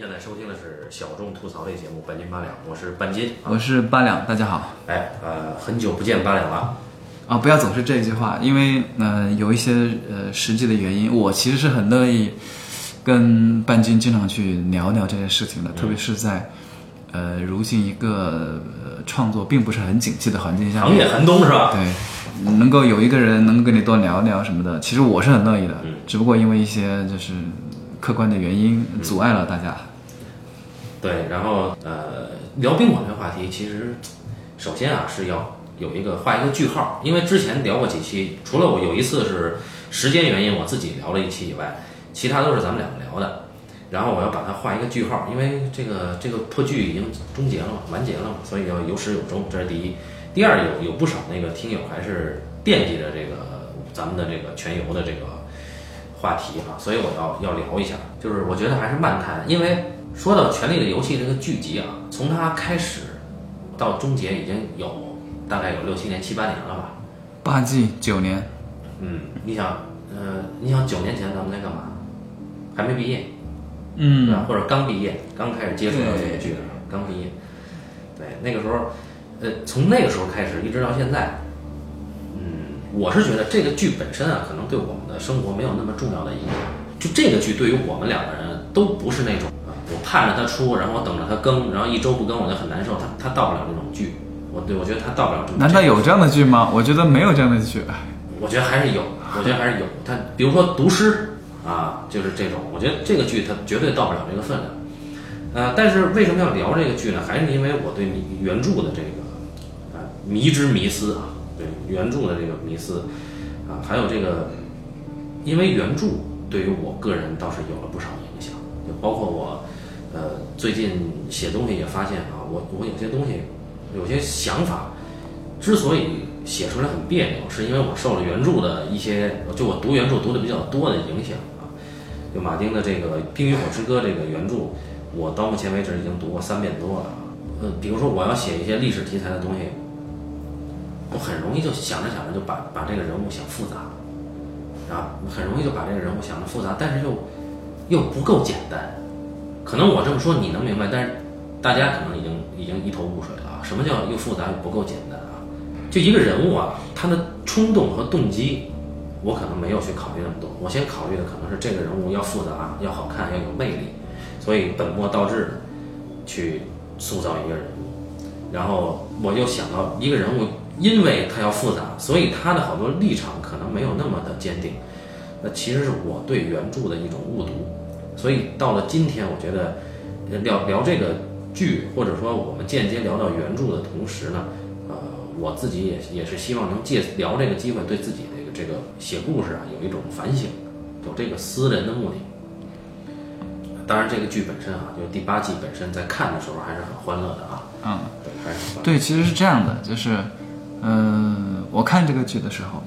您现在收听的是小众吐槽类节目《半斤八两》，我是半斤。我是八两，大家好。哎，呃，很久不见八两了。啊，不要总是这句话，因为呃有一些呃实际的原因，我其实是很乐意跟半斤经常去聊聊这些事情的，特别是在呃如今一个呃创作并不是很景气的环境下面，行业寒冬是吧？对，能够有一个人能跟你多聊聊什么的，其实我是很乐意的，嗯只不过因为一些就是客观的原因阻碍了大家。对，然后呃，聊宾馆这话题，其实首先啊是要有一个画一个句号，因为之前聊过几期，除了我有一次是时间原因我自己聊了一期以外，其他都是咱们两个聊的。然后我要把它画一个句号，因为这个这个破剧已经终结了嘛，完结了嘛，所以要有始有终，这是第一。第二，有有不少那个听友还是惦记着这个咱们的这个全游的这个话题啊，所以我要要聊一下，就是我觉得还是漫谈，因为说到《权力的游戏》这个剧集啊，从它开始到终结已经有大概有六七年、七八年了吧。八季九年，嗯，你想，呃，你想九年前咱们在干嘛？还没毕业，嗯对吧？或者刚毕业，刚开始接触到这个剧的时候，刚毕业。对，那个时候，呃，从那个时候开始一直到现在，嗯，我是觉得这个剧本身啊，可能对我们的生活没有那么重要的影响。就这个剧对于我们两个人都不是那种啊，我盼着它出，然后我等着它更，然后一周不更我就很难受。它它到不了这种剧，我对我觉得它到不了这种。难道有这样的剧吗？我觉得没有这样的剧。我觉得还是有，我觉得还是有。它比如说毒师啊，就是这种，我觉得这个剧它绝对到不了这个分量。呃，但是为什么要聊这个剧呢？还是因为我对原著的这个啊迷之迷思啊，对原著的这个迷思啊，还有这个，因为原著对于我个人倒是有了不少影响，就包括我呃最近写东西也发现啊，我我有些东西有些想法。之所以写出来很别扭，是因为我受了原著的一些，就我读原著读的比较多的影响啊。就马丁的这个《冰与火之歌》这个原著，我到目前为止已经读过三遍多了。呃，比如说我要写一些历史题材的东西，我很容易就想着想着就把把这个人物想复杂，啊，很容易就把这个人物想的复杂，但是又又不够简单。可能我这么说你能明白，但是大家可能已经已经一头雾水了啊。什么叫又复杂又不够简单啊？就一个人物啊，他的冲动和动机，我可能没有去考虑那么多。我先考虑的可能是这个人物要复杂、要好看、要有魅力，所以本末倒置的去塑造一个人物。然后我又想到一个人物，因为他要复杂，所以他的好多立场可能没有那么的坚定。那其实是我对原著的一种误读。所以到了今天，我觉得呃聊聊这个剧，或者说我们间接聊到原著的同时呢，呃，我自己也也是希望能借聊这个机会，对自己这个这个写故事啊有一种反省，有这个私人的目的。当然，这个剧本身啊，就是第八季本身在看的时候还是很欢乐的啊，嗯，对，还是很欢。对，其实是这样的，就是，嗯、我看这个剧的时候，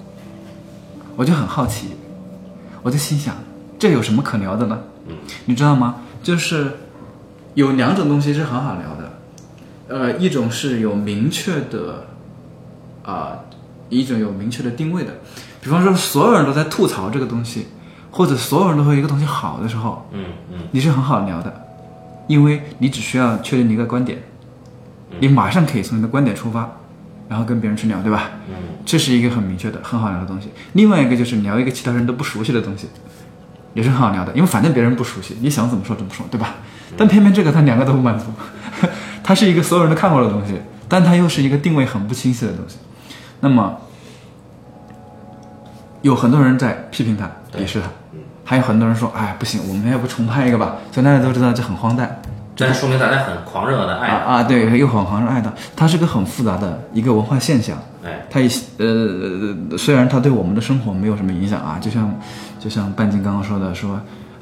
我就很好奇，我就心想，这有什么可聊的呢？嗯，你知道吗？就是有两种东西是很好聊的，呃，一种是有明确的，啊、一种有明确的定位的，比方说所有人都在吐槽这个东西，或者所有人都说一个东西好的时候，嗯嗯你是很好聊的，因为你只需要确定一个观点，你马上可以从你的观点出发，然后跟别人去聊，对吧？嗯这是一个很明确的、很好聊的东西。另外一个就是聊一个其他人都不熟悉的东西，也是很好聊的，因为反正别人不熟悉，你想怎么说怎么说，对吧？但偏偏这个他两个都不满足，它是一个所有人都看过的东西，但它又是一个定位很不清晰的东西。那么，有很多人在批评他、对鄙视他嗯，还有很多人说：“哎，不行，我们要不重拍一个吧？”所以大家都知道这很荒诞。这说明大家很狂热的爱啊啊，对，又很狂热爱的，它是个很复杂的一个文化现象。哎，它也呃，虽然它对我们的生活没有什么影响啊，就像就像半斤刚刚说的，说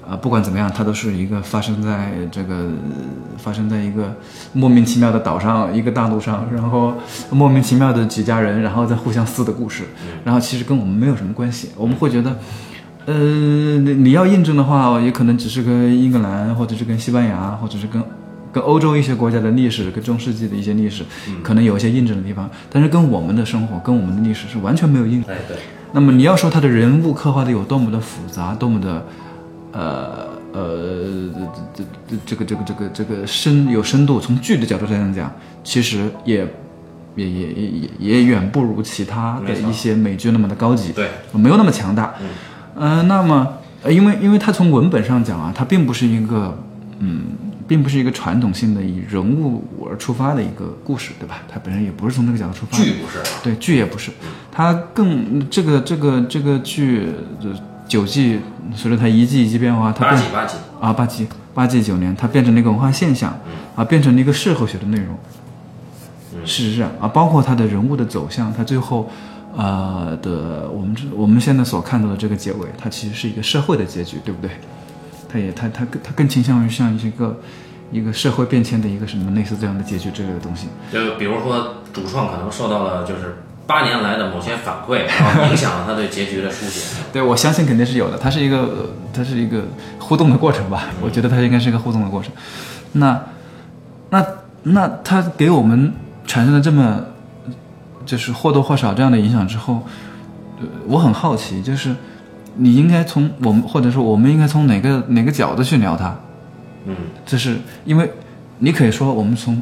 啊、不管怎么样，它都是一个发生在这个呃发生在一个莫名其妙的岛上，一个大陆上，然后莫名其妙的几家人，然后再互相撕的故事，然后其实跟我们没有什么关系，我们会觉得。呃，你你要印证的话，也可能只是跟英格兰，或者是跟西班牙，或者是跟跟欧洲一些国家的历史，跟中世纪的一些历史，可能有一些印证的地方，但是跟我们的生活，跟我们的历史是完全没有印证。哎对，那么你要说他的人物刻画的有多么的复杂，多么的呃呃这这这个这个这个这个深有深度，从剧的角度上讲，其实也也也也也也远不如其他的一些美剧那么的高级，对，没有那么强大。嗯、那么呃因为因为它从文本上讲啊，它并不是一个嗯，并不是一个传统性的以人物而出发的一个故事，对吧？它本身也不是从这个角度出发的。剧不是啊，对，剧也不是，它更这个这个这个剧呃九季，随着它一季一季变化，它变八季八季，啊八季八季九年，它变成了一个文化现象，啊变成了一个社会学的内容。事实上啊，包括它的人物的走向，它最后呃的我们这我们现在所看到的这个结尾，它其实是一个社会的结局，对不对？它也他他更它更倾向于像一个一个社会变迁的一个什么类似这样的结局之类的东西。就比如说主创可能受到了就是八年来的某些反馈，然后影响了他对结局的书写。对，我相信肯定是有的，它是一个，呃它是一个互动的过程吧。我觉得它应该是一个互动的过程。那，那，那它给我们产生了这么，就是或多或少这样的影响之后，呃，我很好奇，就是你应该从我们，或者说我们应该从哪个哪个角度去聊它？嗯，这是因为你可以说我们从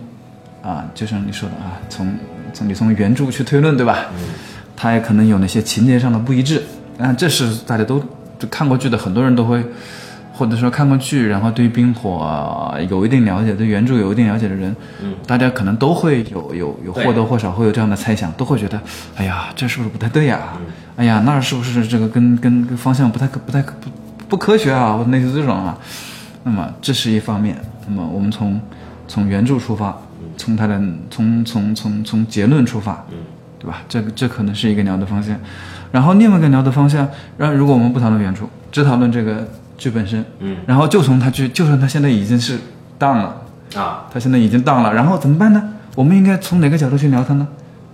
啊，就像你说的啊，从从你从原著去推论，对吧？嗯，它也可能有那些情节上的不一致，啊，这是大家都就看过剧的很多人都会，或者说看过剧，然后对于冰火、啊有一定了解，对原著有一定了解的人，嗯，大家可能都会有有有或多或少会有这样的猜想，都会觉得，哎呀，这是不是不太对呀、嗯哎呀，那儿是不是这个跟跟跟方向不太不太不不科学啊，或者类似这种啊？那么这是一方面。那么我们从从原著出发，从它的从从从从结论出发，嗯，对吧？这个这可能是一个聊的方向。然后另外一个聊的方向，让如果我们不讨论原著，只讨论这个剧本身，嗯，然后就从它剧，就算它现在已经是 down 了，啊，它现在已经 down 了，然后怎么办呢？我们应该从哪个角度去聊它呢？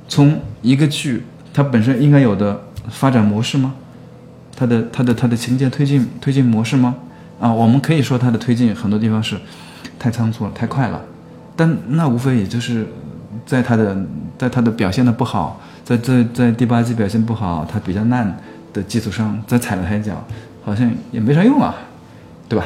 从一个剧它本身应该有的发展模式吗？它的它的它的情节推进推进模式吗？啊，我们可以说它的推进很多地方是太仓促了，太快了，但那无非也就是在它的在它的表现的不好，在在在第八季表现不好，它比较烂的基础上再踩了它一脚，好像也没啥用啊，对吧？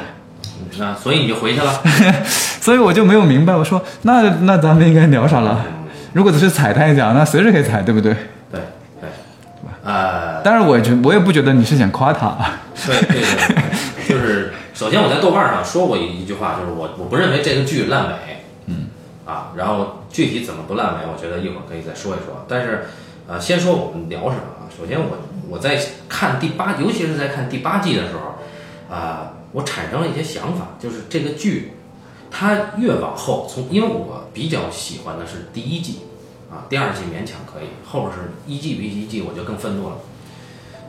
那所以你就回去了。所以我就没有明白，我说那那咱们应该聊啥了？如果只是踩他一脚，那随时可以踩，对不对？对对，呃，当然，我也觉我也不觉得你是想夸他，对对对，对就是首先我在豆瓣上说过一一句话，就是我我不认为这个剧烂尾，嗯，啊，然后具体怎么不烂尾，我觉得一会儿可以再说一说。但是，呃，先说我们聊什么啊？首先我我在看第八，尤其是在看第八季的时候，啊、我产生了一些想法，就是这个剧，它越往后从，因为我比较喜欢的是第一季，啊，第二季勉强可以，后边是一季比一季我就更愤怒了。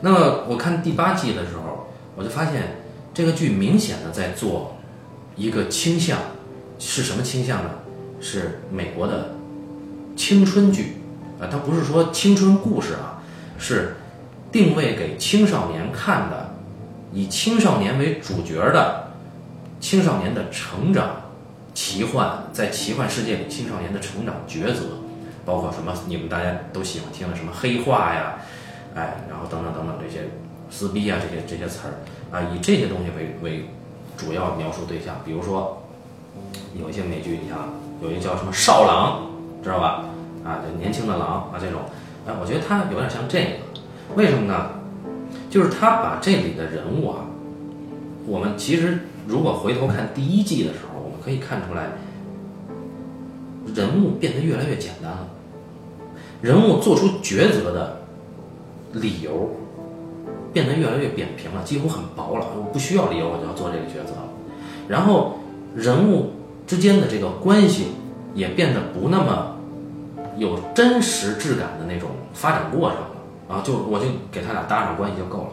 那么我看第八季的时候，我就发现这个剧明显的在做一个倾向，是什么倾向呢？是美国的青春剧，啊，它不是说青春故事啊，是定位给青少年看的，以青少年为主角的青少年的成长、奇幻，在奇幻世界里青少年的成长抉择，包括什么你们大家都喜欢听的什么黑化呀，哎，然后等等等等这些撕逼啊这些这些词儿啊，以这些东西为为主要描述对象，比如说有一些美剧，你像有一个叫什么少狼，知道吧？啊，这年轻的狼啊这种，哎，我觉得它有点像这个，为什么呢？就是他把这里的人物啊，我们其实如果回头看第一季的时候，我们可以看出来，人物变得越来越简单了，人物做出抉择的理由变得越来越扁平了，几乎很薄了。我不需要理由，我就要做这个抉择了。然后人物之间的这个关系也变得不那么有真实质感的那种发展过程啊！就我就给他俩搭上关系就够了。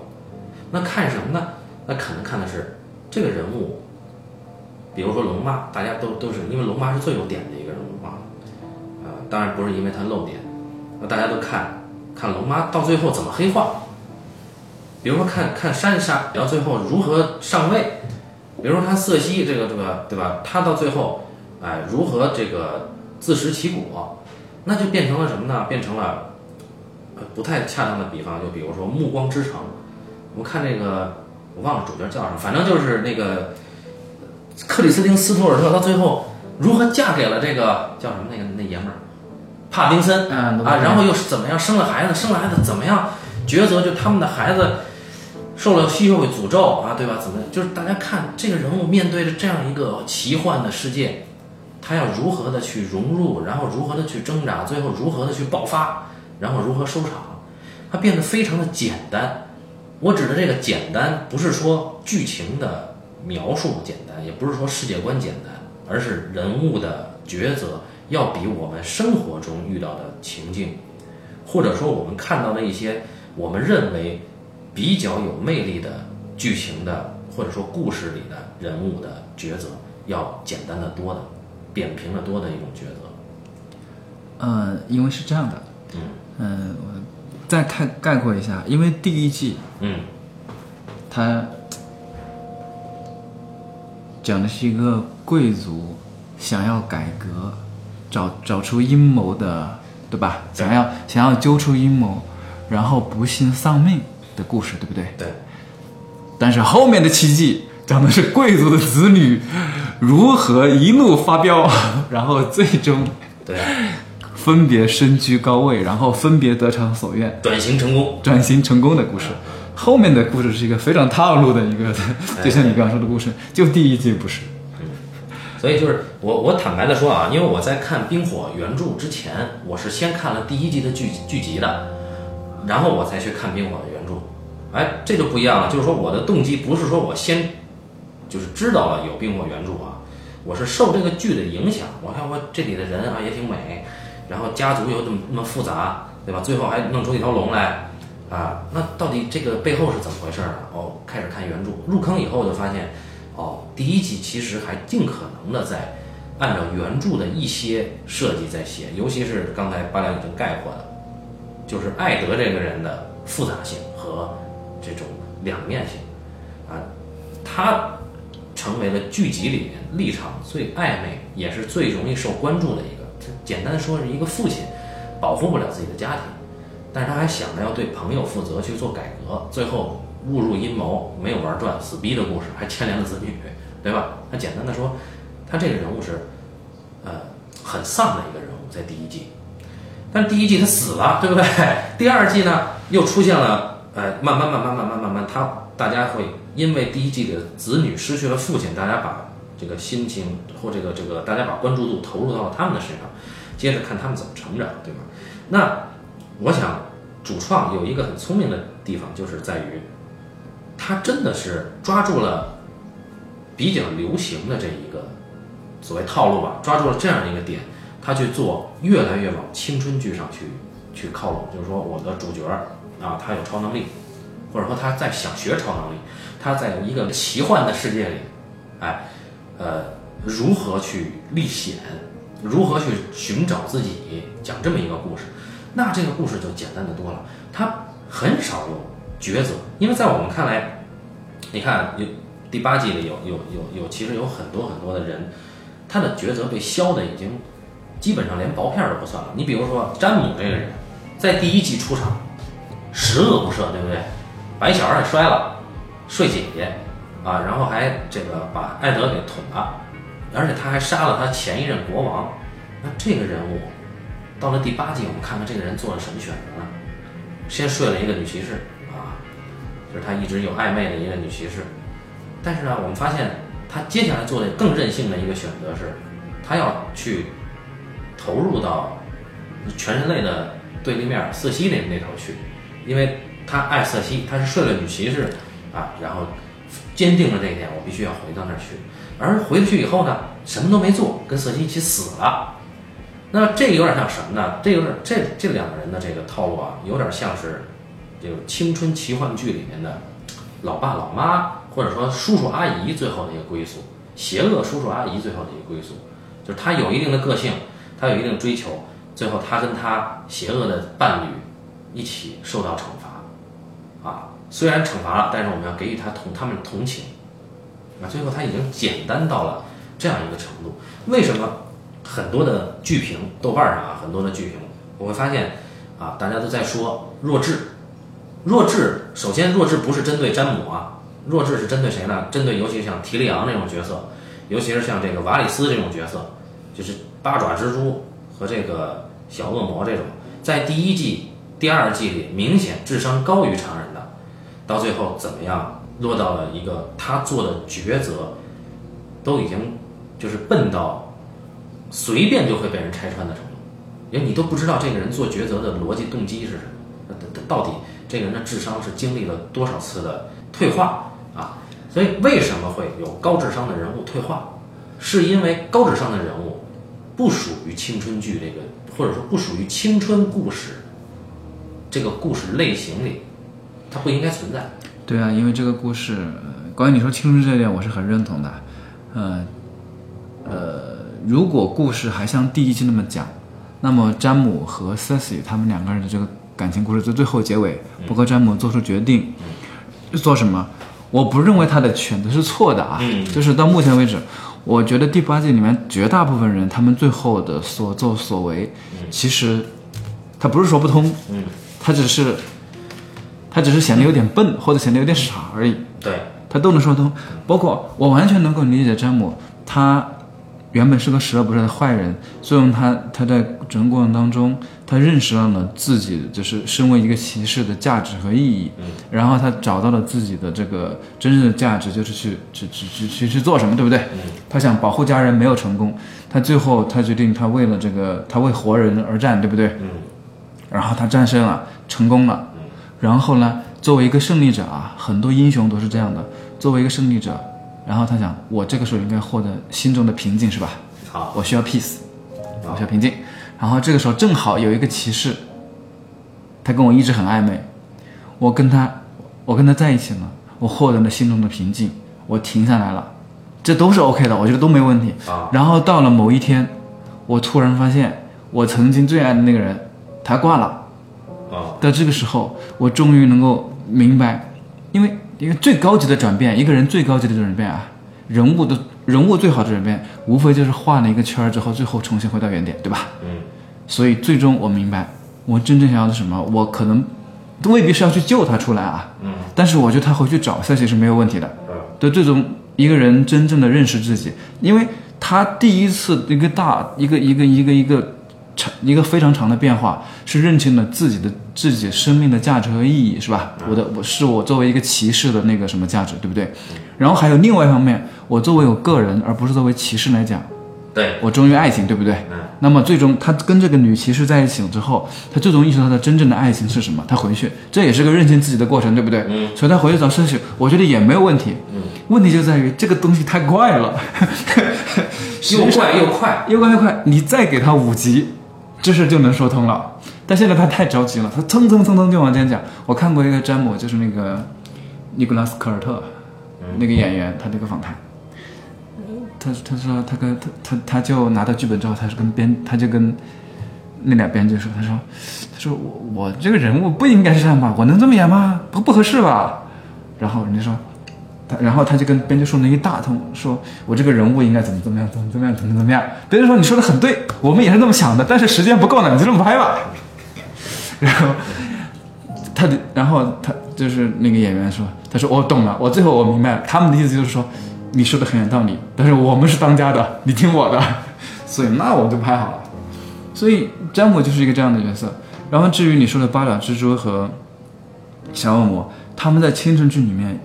那看什么呢？那可能看的是这个人物，比如说龙妈，大家都都是因为龙妈是最有点的一个人物啊，呃，当然不是因为她露点，那大家都看看龙妈到最后怎么黑化，比如说看看珊莎，然后最后如何上位，比如说看瑟西这个这个对吧？他到最后哎如何这个自食其果，那就变成了什么呢？变成了呃不太恰当的比方，就比如说《暮光之城》，我们看这个我忘了主角叫什么，反正就是那个克里斯汀斯图尔特，到最后如何嫁给了这个叫什么那个那爷们儿帕丁森啊啊，然后又是怎么样生了孩子，生了孩子怎么样抉择，就他们的孩子受了吸血鬼诅咒啊，对吧？怎么就是大家看这个人物面对着这样一个奇幻的世界，他要如何的去融入，然后如何的去挣扎，最后如何的去爆发，然后如何收场，它变得非常的简单。我指的这个简单，不是说剧情的描述简单，也不是说世界观简单，而是人物的抉择要比我们生活中遇到的情境，或者说我们看到的一些我们认为比较有魅力的剧情的，或者说故事里的人物的抉择，要简单的多的，扁平的多的一种抉择。嗯，因为是这样的，嗯嗯，我再看概括一下，因为第一季嗯它讲的是一个贵族想要改革，找找出阴谋的，对吧？对想要想要揪出阴谋，然后不幸丧命的故事，对不对？对，但是后面的七季讲的是贵族的子女如何一路发飙，然后最终对，分别身居高位，然后分别得偿所愿，转型成功。转型成功的故事。后面的故事是一个非常套路的一个，就像你刚刚说的故事，就第一季不是。所以就是我我坦白的说啊，因为我在看《冰火》原著之前，我是先看了第一季的剧剧集的，然后我才去看《冰火》的原著。哎，这就不一样了，就是说我的动机不是说我先就是知道了有《冰火》原著啊，我是受这个剧的影响。我看我这里的人啊也挺美，然后家族又这么那么复杂，对吧？最后还弄出一条龙来，啊，那到底这个背后是怎么回事呢？哦，开始看原著，入坑以后就发现，哦，第一季其实还尽可能的在按照原著的一些设计在写，尤其是刚才八两已经概括了，就是艾德这个人的复杂性和这种两面性，啊，他成为了剧集里面立场最暧昧，也是最容易受关注的一。简单的说是一个父亲保护不了自己的家庭，但是他还想着要对朋友负责去做改革，最后误入阴谋，没有玩转，死逼的故事，还牵连了子女，对吧？那简单的说，他这个人物是，呃，很丧的一个人物，在第一季。但第一季他死了，对不对？第二季呢，又出现了，呃，慢慢慢慢慢慢慢慢，他大家会因为第一季的子女失去了父亲，大家把这个心情或这个这个，大家把关注度投入到了他们的身上，接着看他们怎么成长，对吧？那我想，主创有一个很聪明的地方，就是在于，他真的是抓住了比较流行的这一个所谓套路吧，抓住了这样一个点，他去做越来越往青春剧上去去靠拢，就是说我的主角啊，他有超能力，或者说他在想学超能力，他在一个奇幻的世界里，哎，呃，如何去历险，如何去寻找自己，讲这么一个故事，那这个故事就简单的多了，他很少有抉择，因为在我们看来，你看有第八季里有有有有，其实有很多很多的人，他的抉择被削的已经基本上连薄片都不算了。你比如说詹姆这个人，在第一季出场，十恶不赦，对不对？把一小孩给摔了，睡姐姐啊，然后还这个把艾德给捅了，而且他还杀了他前一任国王。那这个人物到了第八季，我们看看这个人做了什么选择呢？先睡了一个女骑士啊，就是他一直有暧昧的一个女骑士。但是呢，我们发现他接下来做的更任性的一个选择是，他要去投入到全人类的对立面瑟西那那头去，因为他爱瑟西，他是睡了女骑士啊，然后坚定了这一点，我必须要回到那儿去。而回去以后呢，什么都没做，跟瑟西一起死了。那这有点像什么呢？这有点这这两个人的这个套路啊，有点像是这个青春奇幻剧里面的老爸老妈，或者说叔叔阿姨最后的一个归宿，邪恶叔叔阿姨最后的一个归宿，就是他有一定的个性，他有一定追求，最后他跟他邪恶的伴侣一起受到惩罚，虽然惩罚了，但是我们要给予他同他们同情，啊，最后他已经简单到了这样一个程度。为什么很多的剧评，豆瓣上啊，很多的剧评，我会发现啊，大家都在说弱智，弱智。首先，弱智不是针对詹姆啊，弱智是针对谁呢？针对尤其像提利昂这种角色，尤其是像这个瓦里斯这种角色，就是八爪蜘蛛和这个小恶魔这种，在第一季、第二季里明显智商高于常人，到最后怎么样落到了一个他做的抉择都已经就是笨到随便就会被人拆穿的程度，因为你都不知道这个人做抉择的逻辑动机是什么，他到底这个人的智商是经历了多少次的退化啊？所以为什么会有高智商的人物退化？是因为高智商的人物不属于青春剧这个，或者说不属于青春故事这个故事类型里，它不应该存在。对啊，因为这个故事，呃关于你说青春这一点，我是很认同的。呃，呃，如果故事还像第一季那么讲，那么詹姆和 Cersei 他们两个人的这个感情故事，在最后结尾，包括詹姆做出决定，做什么，我不认为他的选择是错的啊。嗯就是到目前为止，我觉得第八季里面绝大部分人他们最后的所作所为，其实他不是说不通，嗯，他只是他只是显得有点笨，或者显得有点傻而已。对，他都能说通。包括我完全能够理解詹姆，他原本是个十恶不赦的坏人，最终他他在整个过程当中，他认识到了自己就是身为一个骑士的价值和意义，然后他找到了自己的这个真正的价值，就是去去去去去去做什么，对不对？他想保护家人没有成功，他最后他决定他为了这个他为活人而战，对不对？嗯然后他战胜了，成功了。然后呢，作为一个胜利者啊，很多英雄都是这样的。作为一个胜利者，然后他想，我这个时候应该获得心中的平静，是吧？好，我需要 peace，我需要平静。然后这个时候正好有一个骑士，他跟我一直很暧昧，我跟他，我跟他在一起了，我获得了心中的平静，我停下来了，这都是 OK 的，我觉得都没问题。啊然后到了某一天，我突然发现，我曾经最爱的那个人，他挂了。啊，到这个时候，我终于能够明白，因为一个最高级的转变，一个人最高级的转变啊，人物的人物最好的转变，无非就是画了一个圈儿之后，最后重新回到原点，对吧？嗯所以最终我明白，我真正想要的什么，我可能未必是要去救他出来啊，嗯但是我觉得他回去找赛奇是没有问题的。嗯对最终一个人真正的认识自己，因为他第一次一个大一个一个一个一个长一个非常长的变化，是认清了自己的自己生命的价值和意义，是吧？我的我是我作为一个骑士的那个什么价值，对不对？然后还有另外一方面，我作为我个人，而不是作为骑士来讲，对，我忠于爱情，对不对？嗯那么最终他跟这个女骑士在一起了之后，他最终意识到他真正的爱情是什么。他回去，这也是个认清自己的过程，对不对？嗯所以他回去找圣许，我觉得也没有问题。嗯，问题就在于这个东西太快了，又快又快，又快又快，你再给他五集，这事就能说通了。但现在他太着急了，他蹭蹭蹭蹭就往前讲。我看过一个詹姆，就是那个尼古拉斯科尔特那个演员，他那个访谈。他他说他跟他他他就拿到剧本之后，他是跟编他就跟那俩编剧说，他说他说我我这个人物不应该是这样吧？我能这么演吗？不不合适吧？然后人家说他，然后他就跟编剧说了一大通，说我这个人物应该怎么怎么样，怎么怎么样，怎么怎么样。编剧说你说的很对，我们也是这么想的，但是时间不够了，你就这么拍吧。然后他的，然后他就是那个演员说，他说我懂了，我最后我明白了，他们的意思就是说，你说的很有道理，但是我们是当家的，你听我的，所以那我就拍好了。所以詹姆就是一个这样的角色。然后至于你说的八爪蜘蛛和小恶魔，他们在青春剧里面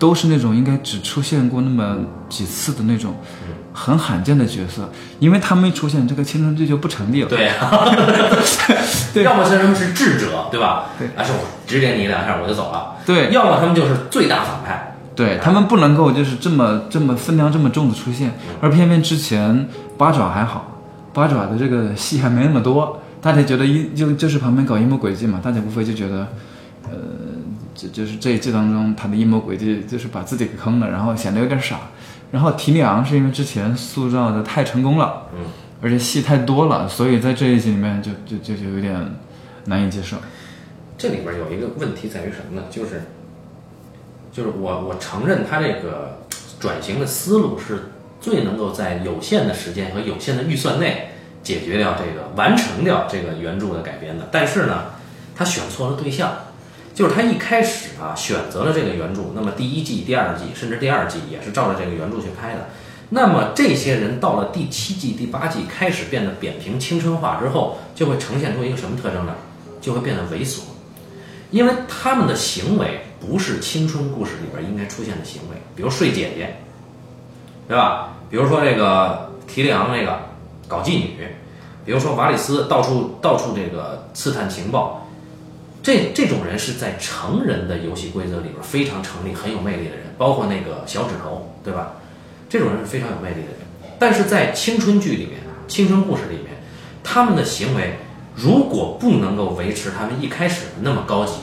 都是那种应该只出现过那么几次的那种很罕见的角色，因为他们一出现，这个青春剧就不成立了。对啊，对要么是他们是智者，对吧？对啊，是我指点你两下我就走了。对要么他们就是最大反派。对他们不能够就是这么这么分量这么重的出现，而偏偏之前八爪还好，八爪的这个戏还没那么多，大家觉得一就就是旁边搞阴谋诡计嘛，大家无非就觉得，呃，这就是这一季当中他的阴谋诡计就是把自己给坑了，然后显得有点傻，然后提里昂是因为之前塑造的太成功了，嗯，而且戏太多了，所以在这一集里面就就就就有点难以接受。这里边有一个问题在于什么呢？就是，就是我我承认他这个转型的思路是最能够在有限的时间和有限的预算内解决掉这个完成掉这个原著的改编的，但是呢，他选错了对象。就是他一开始啊选择了这个原著，那么第一季、第二季甚至第二季也是照着这个原著去拍的。那么这些人到了第七季、第八季开始变得扁平青春化之后，就会呈现出一个什么特征呢？就会变得猥琐，因为他们的行为不是青春故事里边应该出现的行为，比如睡姐姐，对吧？比如说这个提里昂那个搞妓女，比如说瓦里斯到处到处这个刺探情报，这这种人是在成人的游戏规则里边非常成立、很有魅力的人，包括那个小指头，对吧？这种人是非常有魅力的人，但是在青春剧里面、青春故事里面，他们的行为如果不能够维持他们一开始那么高级，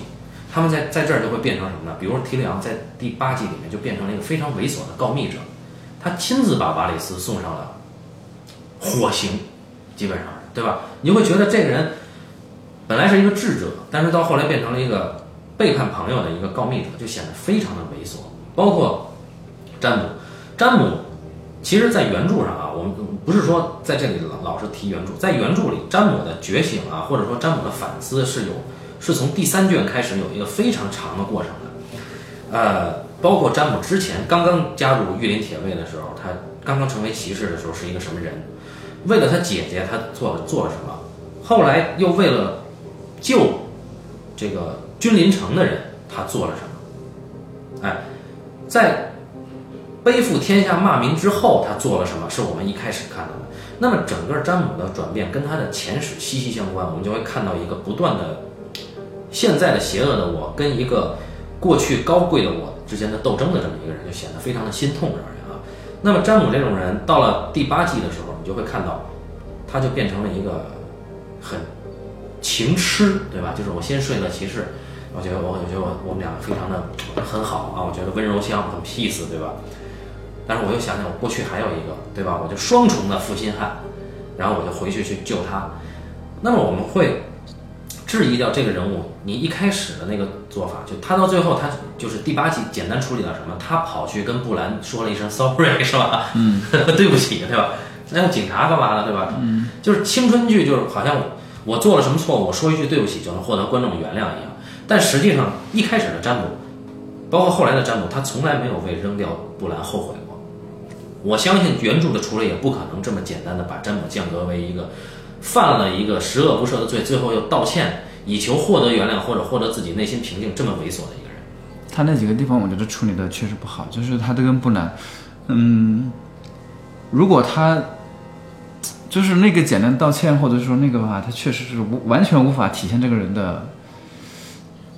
他们在在这儿就会变成什么呢？比如说提里昂在第八季里面就变成了一个非常猥琐的告密者，他亲自把瓦里斯送上了火刑，基本上对吧？你会觉得这个人本来是一个智者，但是到后来变成了一个背叛朋友的一个告密者，就显得非常的猥琐。包括詹姆。詹姆，其实，在原著上啊，我们不是说在这里老老是提原著，在原著里，詹姆的觉醒啊，或者说詹姆的反思是有，是从第三卷开始有一个非常长的过程的，呃，包括詹姆之前刚刚加入御林铁卫的时候，他刚刚成为骑士的时候是一个什么人，为了他姐姐，他做了做了什么，后来又为了救这个君临城的人，他做了什么，哎，在。背负天下骂名之后，他做了什么？是我们一开始看到的。那么，整个詹姆的转变跟他的前史息息相关。我们就会看到一个不断的现在的邪恶的我跟一个过去高贵的我之间的斗争的这么一个人，就显得非常的心痛，让人啊。那么，詹姆这种人到了第八季的时候，你就会看到，他就变成了一个很情痴，对吧？就是我先睡了骑士，我觉得我我觉得我我们俩非常的很好啊，我觉得温柔乡很 peace，对吧？但是我又想想，我过去还有一个，对吧？我就双重的负心汉，然后我就回去去救他。那么我们会质疑掉这个人物，你一开始的那个做法，就他到最后，他就是第八季简单处理了什么？他跑去跟布兰说了一声 sorry，是吧？嗯，对不起，对吧？那警察干嘛了，对吧？嗯，就是青春剧，就是好像我做了什么错误，我说一句对不起就能获得观众的原谅一样。但实际上，一开始的詹姆，包括后来的詹姆，他从来没有为扔掉布兰后悔过。我相信原著的处理也不可能这么简单的把詹姆降格为一个犯了一个十恶不赦的罪，最后又道歉以求获得原谅或者获得自己内心平静这么猥琐的一个人。他那几个地方我觉得处理的确实不好，就是他这跟布兰，嗯，如果他就是那个简单道歉或者说那个吧，他确实是无完全无法体现这个人的，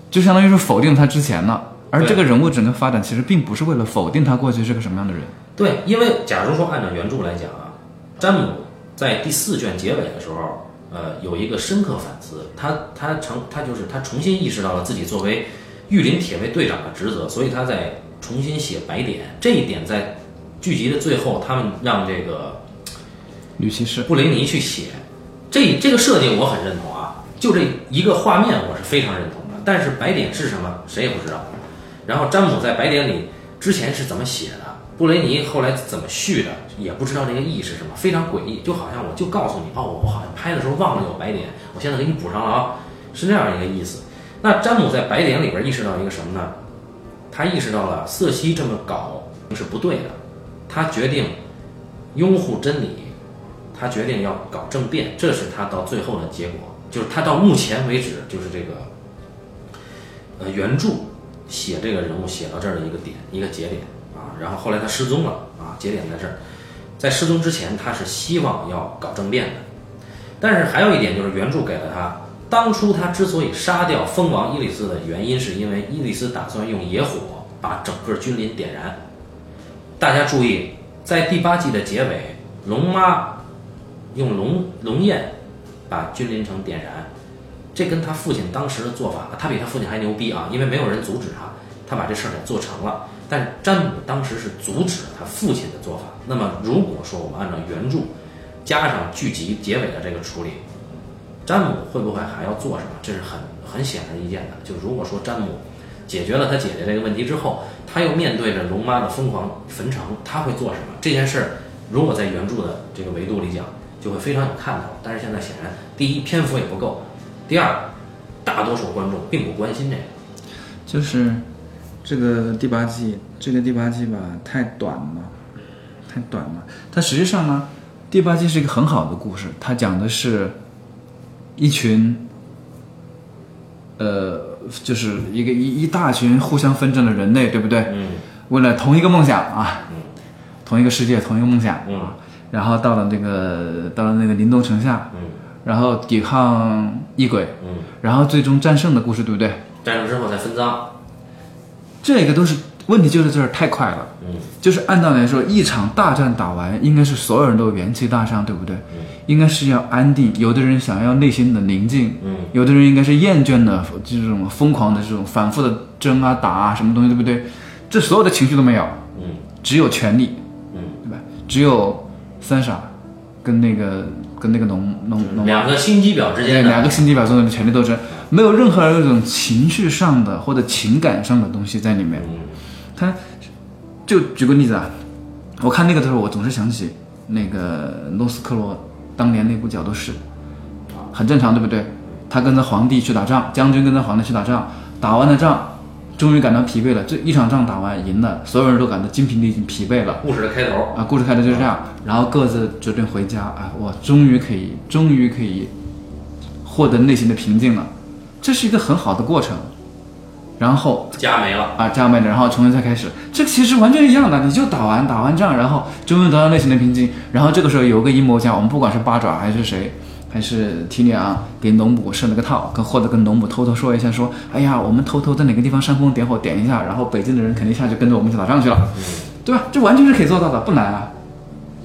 就相当于是否定他之前了。而这个人物整个发展其实并不是为了否定他过去是个什么样的人。对，因为假如说按照原著来讲啊，詹姆在第四卷结尾的时候，呃，有一个深刻反思，他他成他就是他重新意识到了自己作为御林铁卫队长的职责，所以他在重新写白点。这一点在剧集的最后，他们让这个女骑士布雷尼去写，这这个设定我很认同啊，就这一个画面我是非常认同的。但是白点是什么，谁也不知道。然后詹姆在白点里之前是怎么写的？布雷尼后来怎么续的？也不知道这个意是什么，非常诡异。就好像我就告诉你，哦，我好像拍的时候忘了有白点，我现在给你补上了啊，是这样一个意思。那詹姆在白点里边意识到一个什么呢？他意识到了瑟西这么搞是不对的，他决定拥护真理，他决定要搞政变，这是他到最后的结果。就是他到目前为止，就是这个呃原著。写这个人物写到这儿的一个点，一个节点啊，然后后来他失踪了啊，节点在这儿，在失踪之前，他是希望要搞政变的，但是还有一点就是原著给了他，当初他之所以杀掉蜂王伊里斯的原因，是因为伊里斯打算用野火把整个君临点燃。大家注意，在第八季的结尾，龙妈用龙龙焰把君临城点燃。这跟他父亲当时的做法，他比他父亲还牛逼啊！因为没有人阻止他，他把这事儿给做成了。但詹姆当时是阻止了他父亲的做法。那么如果说我们按照原著加上剧集结尾的这个处理，詹姆会不会还要做什么？这是很很显而易见的。就如果说詹姆解决了他姐姐这个问题之后，他又面对着龙妈的疯狂焚城，他会做什么？这件事儿如果在原著的这个维度里讲，就会非常有看头。但是现在显然，第一篇幅也不够。第二，大多数观众并不关心这个。就是这个第八季，这个第八季吧太短了，太短了。它实际上呢，第八季是一个很好的故事，它讲的是一群，呃，就是一个一一大群互相纷争的人类，对不对？嗯为了同一个梦想啊，同一个世界，同一个梦想，嗯然后到了那个到了那个灵动城下，嗯然后抵抗异鬼，嗯，然后最终战胜的故事，对不对？战胜之后再分赃。这个都是问题，就是这儿太快了。嗯就是按道理来说，一场大战打完，应该是所有人都元气大伤，对不对？嗯应该是要安定，有的人想要内心的宁静，嗯有的人应该是厌倦的这种疯狂的这种反复的争啊打啊什么东西，对不对？这所有的情绪都没有，嗯只有权力，嗯，对吧？只有三傻跟那个跟那个农农农两个心机婊之间的两个心机婊中的权力斗争，没有任何一种情绪上的或者情感上的东西在里面。嗯他就举个例子啊，我看那个的时候，我总是想起那个诺斯克罗当年那部角斗士，很正常，对不对？他跟着皇帝去打仗，将军跟着皇帝去打仗，打完了仗，终于感到疲惫了。这一场仗打完赢了，所有人都感到精疲力尽、疲惫了。故事的开头。啊，故事开头就是这样，然后各自决定回家啊，我终于可以，终于可以获得内心的平静了，这是一个很好的过程。然后家没了，啊，家没了，然后重新再开始，这其实完全一样的，你就打完打完仗，然后终于得到内心的平静，然后这个时候有个阴谋家，我们不管是八爪还是谁，还是提里昂给农姆设了个套，跟或者跟农姆偷偷说一下，说，哎呀，我们偷偷在哪个地方煽风点火点一下，然后北京的人肯定下去跟着我们去打仗去了，对吧？这完全是可以做到的，不难啊。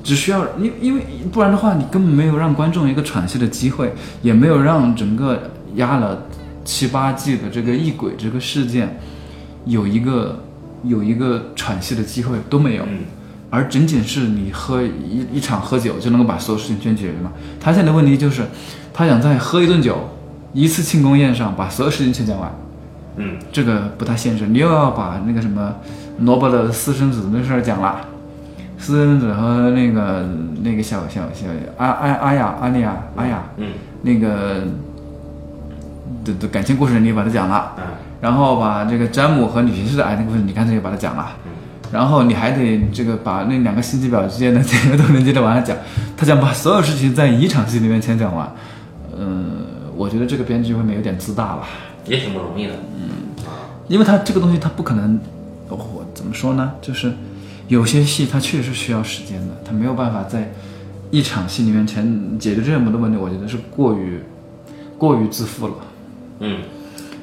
只需要因因为不然的话，你根本没有让观众一个喘息的机会，也没有让整个压了七八季的这个异鬼这个事件有一个有一个喘息的机会都没有，嗯而仅仅是你喝一一场喝酒就能够把所有事情全解决吗？他现在的问题就是，他想在喝一顿酒，一次庆功宴上把所有事情全讲完，嗯这个不太现实。你又要把那个什么罗伯的私生子那事儿讲了，私生子和那个那个小小小阿阿阿雅阿丽亚阿雅嗯那个的的感情故事你也把它讲了，嗯然后把这个詹姆和女骑士的爱情故事你干脆也把它讲了，然后你还得这个把那两个心机婊之间的这个都能接着往下讲，他想把所有事情在一场戏里面全讲完，嗯，我觉得这个编剧会不会有点自大吧？也挺不容易的。嗯因为他这个东西他不可能，我怎么说呢？就是有些戏他确实需要时间的，他没有办法在一场戏里面全解决这么多问题，我觉得是过于过于自负了。嗯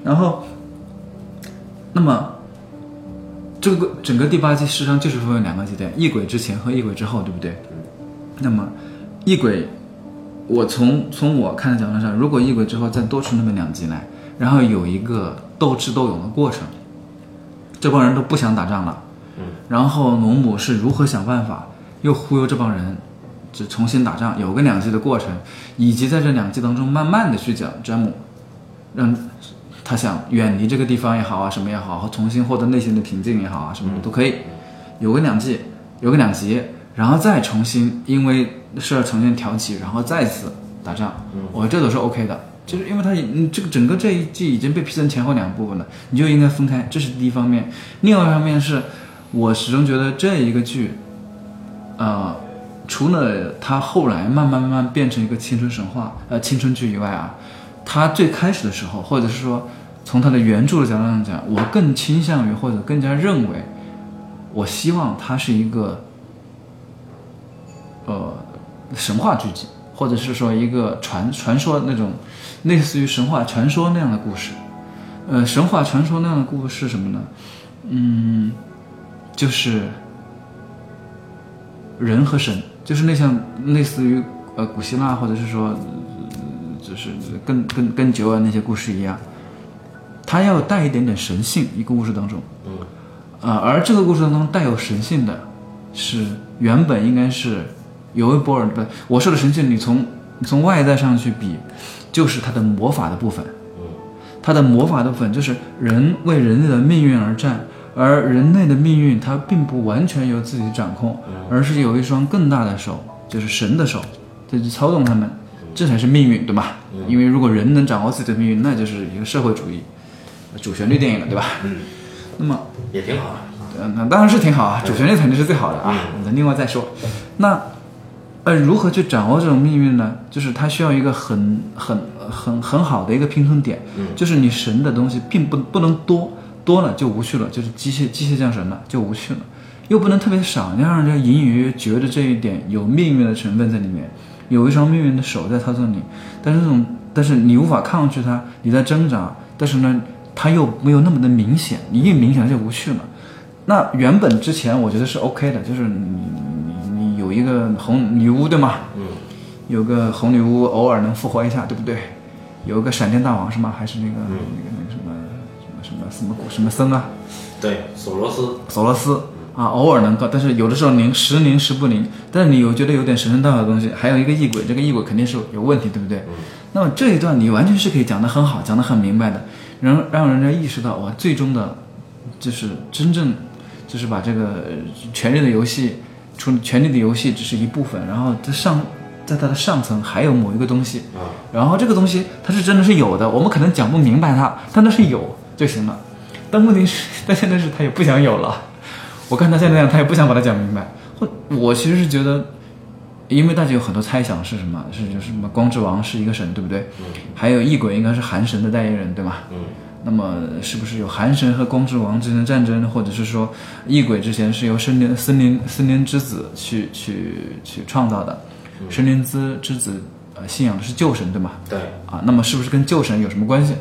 然后，那么这个整个第八季实际上就是分为两个阶段：异鬼之前和异鬼之后，对不对？那么异鬼，我从从我看的角度上，如果异鬼之后再多出那么两集来，然后有一个斗智斗勇的过程，这帮人都不想打仗了，嗯，然后农母是如何想办法又忽悠这帮人，就重新打仗，有个两季的过程，以及在这两季当中慢慢的去讲詹姆，让他想远离这个地方也好啊，什么也好，和重新获得内心的平静也好啊，什么的都可以，有个两季，有个两集，然后再重新因为事儿重新挑起，然后再次打仗，我这都是 OK 的。就是因为它已嗯这个整个这一季已经被劈成前后两部分了，你就应该分开，这是第一方面。另外一方面是，我始终觉得这一个剧，呃，除了它后来慢慢慢慢变成一个青春神话，呃，青春剧以外啊，他最开始的时候，或者是说从他的原著的角度上讲，我更倾向于或者更加认为，我希望它是一个，呃，神话剧集，或者是说一个传传说那种类似于神话传说那样的故事。呃，神话传说那样的故事是什么呢？嗯，就是人和神，就是那像类似于呃古希腊或者是说，就是更更更久远那些故事一样，它要带一点点神性，一个故事当中。嗯呃，而这个故事当中带有神性的，是原本应该是有一波尔不，我说的神性，你从你从外在上去比，就是它的魔法的部分。它的魔法的部分就是人为人类的命运而战，而人类的命运它并不完全由自己掌控，而是有一双更大的手，就是神的手，在去操纵他们，这才是命运，对吧？因为如果人能掌握自己的命运，那就是一个社会主义。主旋律电影了，对吧？嗯，那么，也挺好的。嗯，那当然是挺好啊，主旋律肯定是最好的啊，那另外再说。那，呃，如何去掌握这种命运呢？就是它需要一个很很很很好的一个平衡点，嗯就是你神的东西并不不能多，多了就无趣了，就是机械机械降神了就无趣了，又不能特别少，你要让人家隐隐约约觉得这一点有命运的成分在里面，有一双命运的手在操纵你，但是这种但是你无法抗拒它，你在挣扎，但是呢，它又没有那么的明显，你一明显它就无趣了。那原本之前我觉得是 OK 的，就是你你你有一个红女巫对吗？嗯，有个红女巫偶尔能复活一下，对不对？有一个闪电大王是吗？还是那个、嗯那个那个什么什么什么什么古什么僧啊？对，索罗斯，索罗斯啊，偶尔能够，但是有的时候灵时灵时不灵，但是你又觉得有点神神道道的东西，还有一个异鬼，这个异鬼肯定是有问题，对不对？那么这一段你完全是可以讲得很好，讲得很明白的，让让人家意识到哇，最终的，就是真正，就是把这个呃权力的游戏，除权力的游戏只是一部分，然后在上，在它的上层还有某一个东西，啊，然后这个东西它是真的是有的，我们可能讲不明白它，但那是有就行了。但问题是，但现在是他也不想有了。我看他现在那样，他也不想把它讲明白。或我其实是觉得，因为大家有很多猜想是什么？是就是什么光之王是一个神，对不对？嗯还有异鬼应该是寒神的代言人，对吗？嗯那么是不是有寒神和光之王之间的战争，或者是说异鬼之前是由森林森林森林之子去去去创造的？森林之之子呃信仰的是旧神，对吗？对，啊，那么是不是跟旧神有什么关系？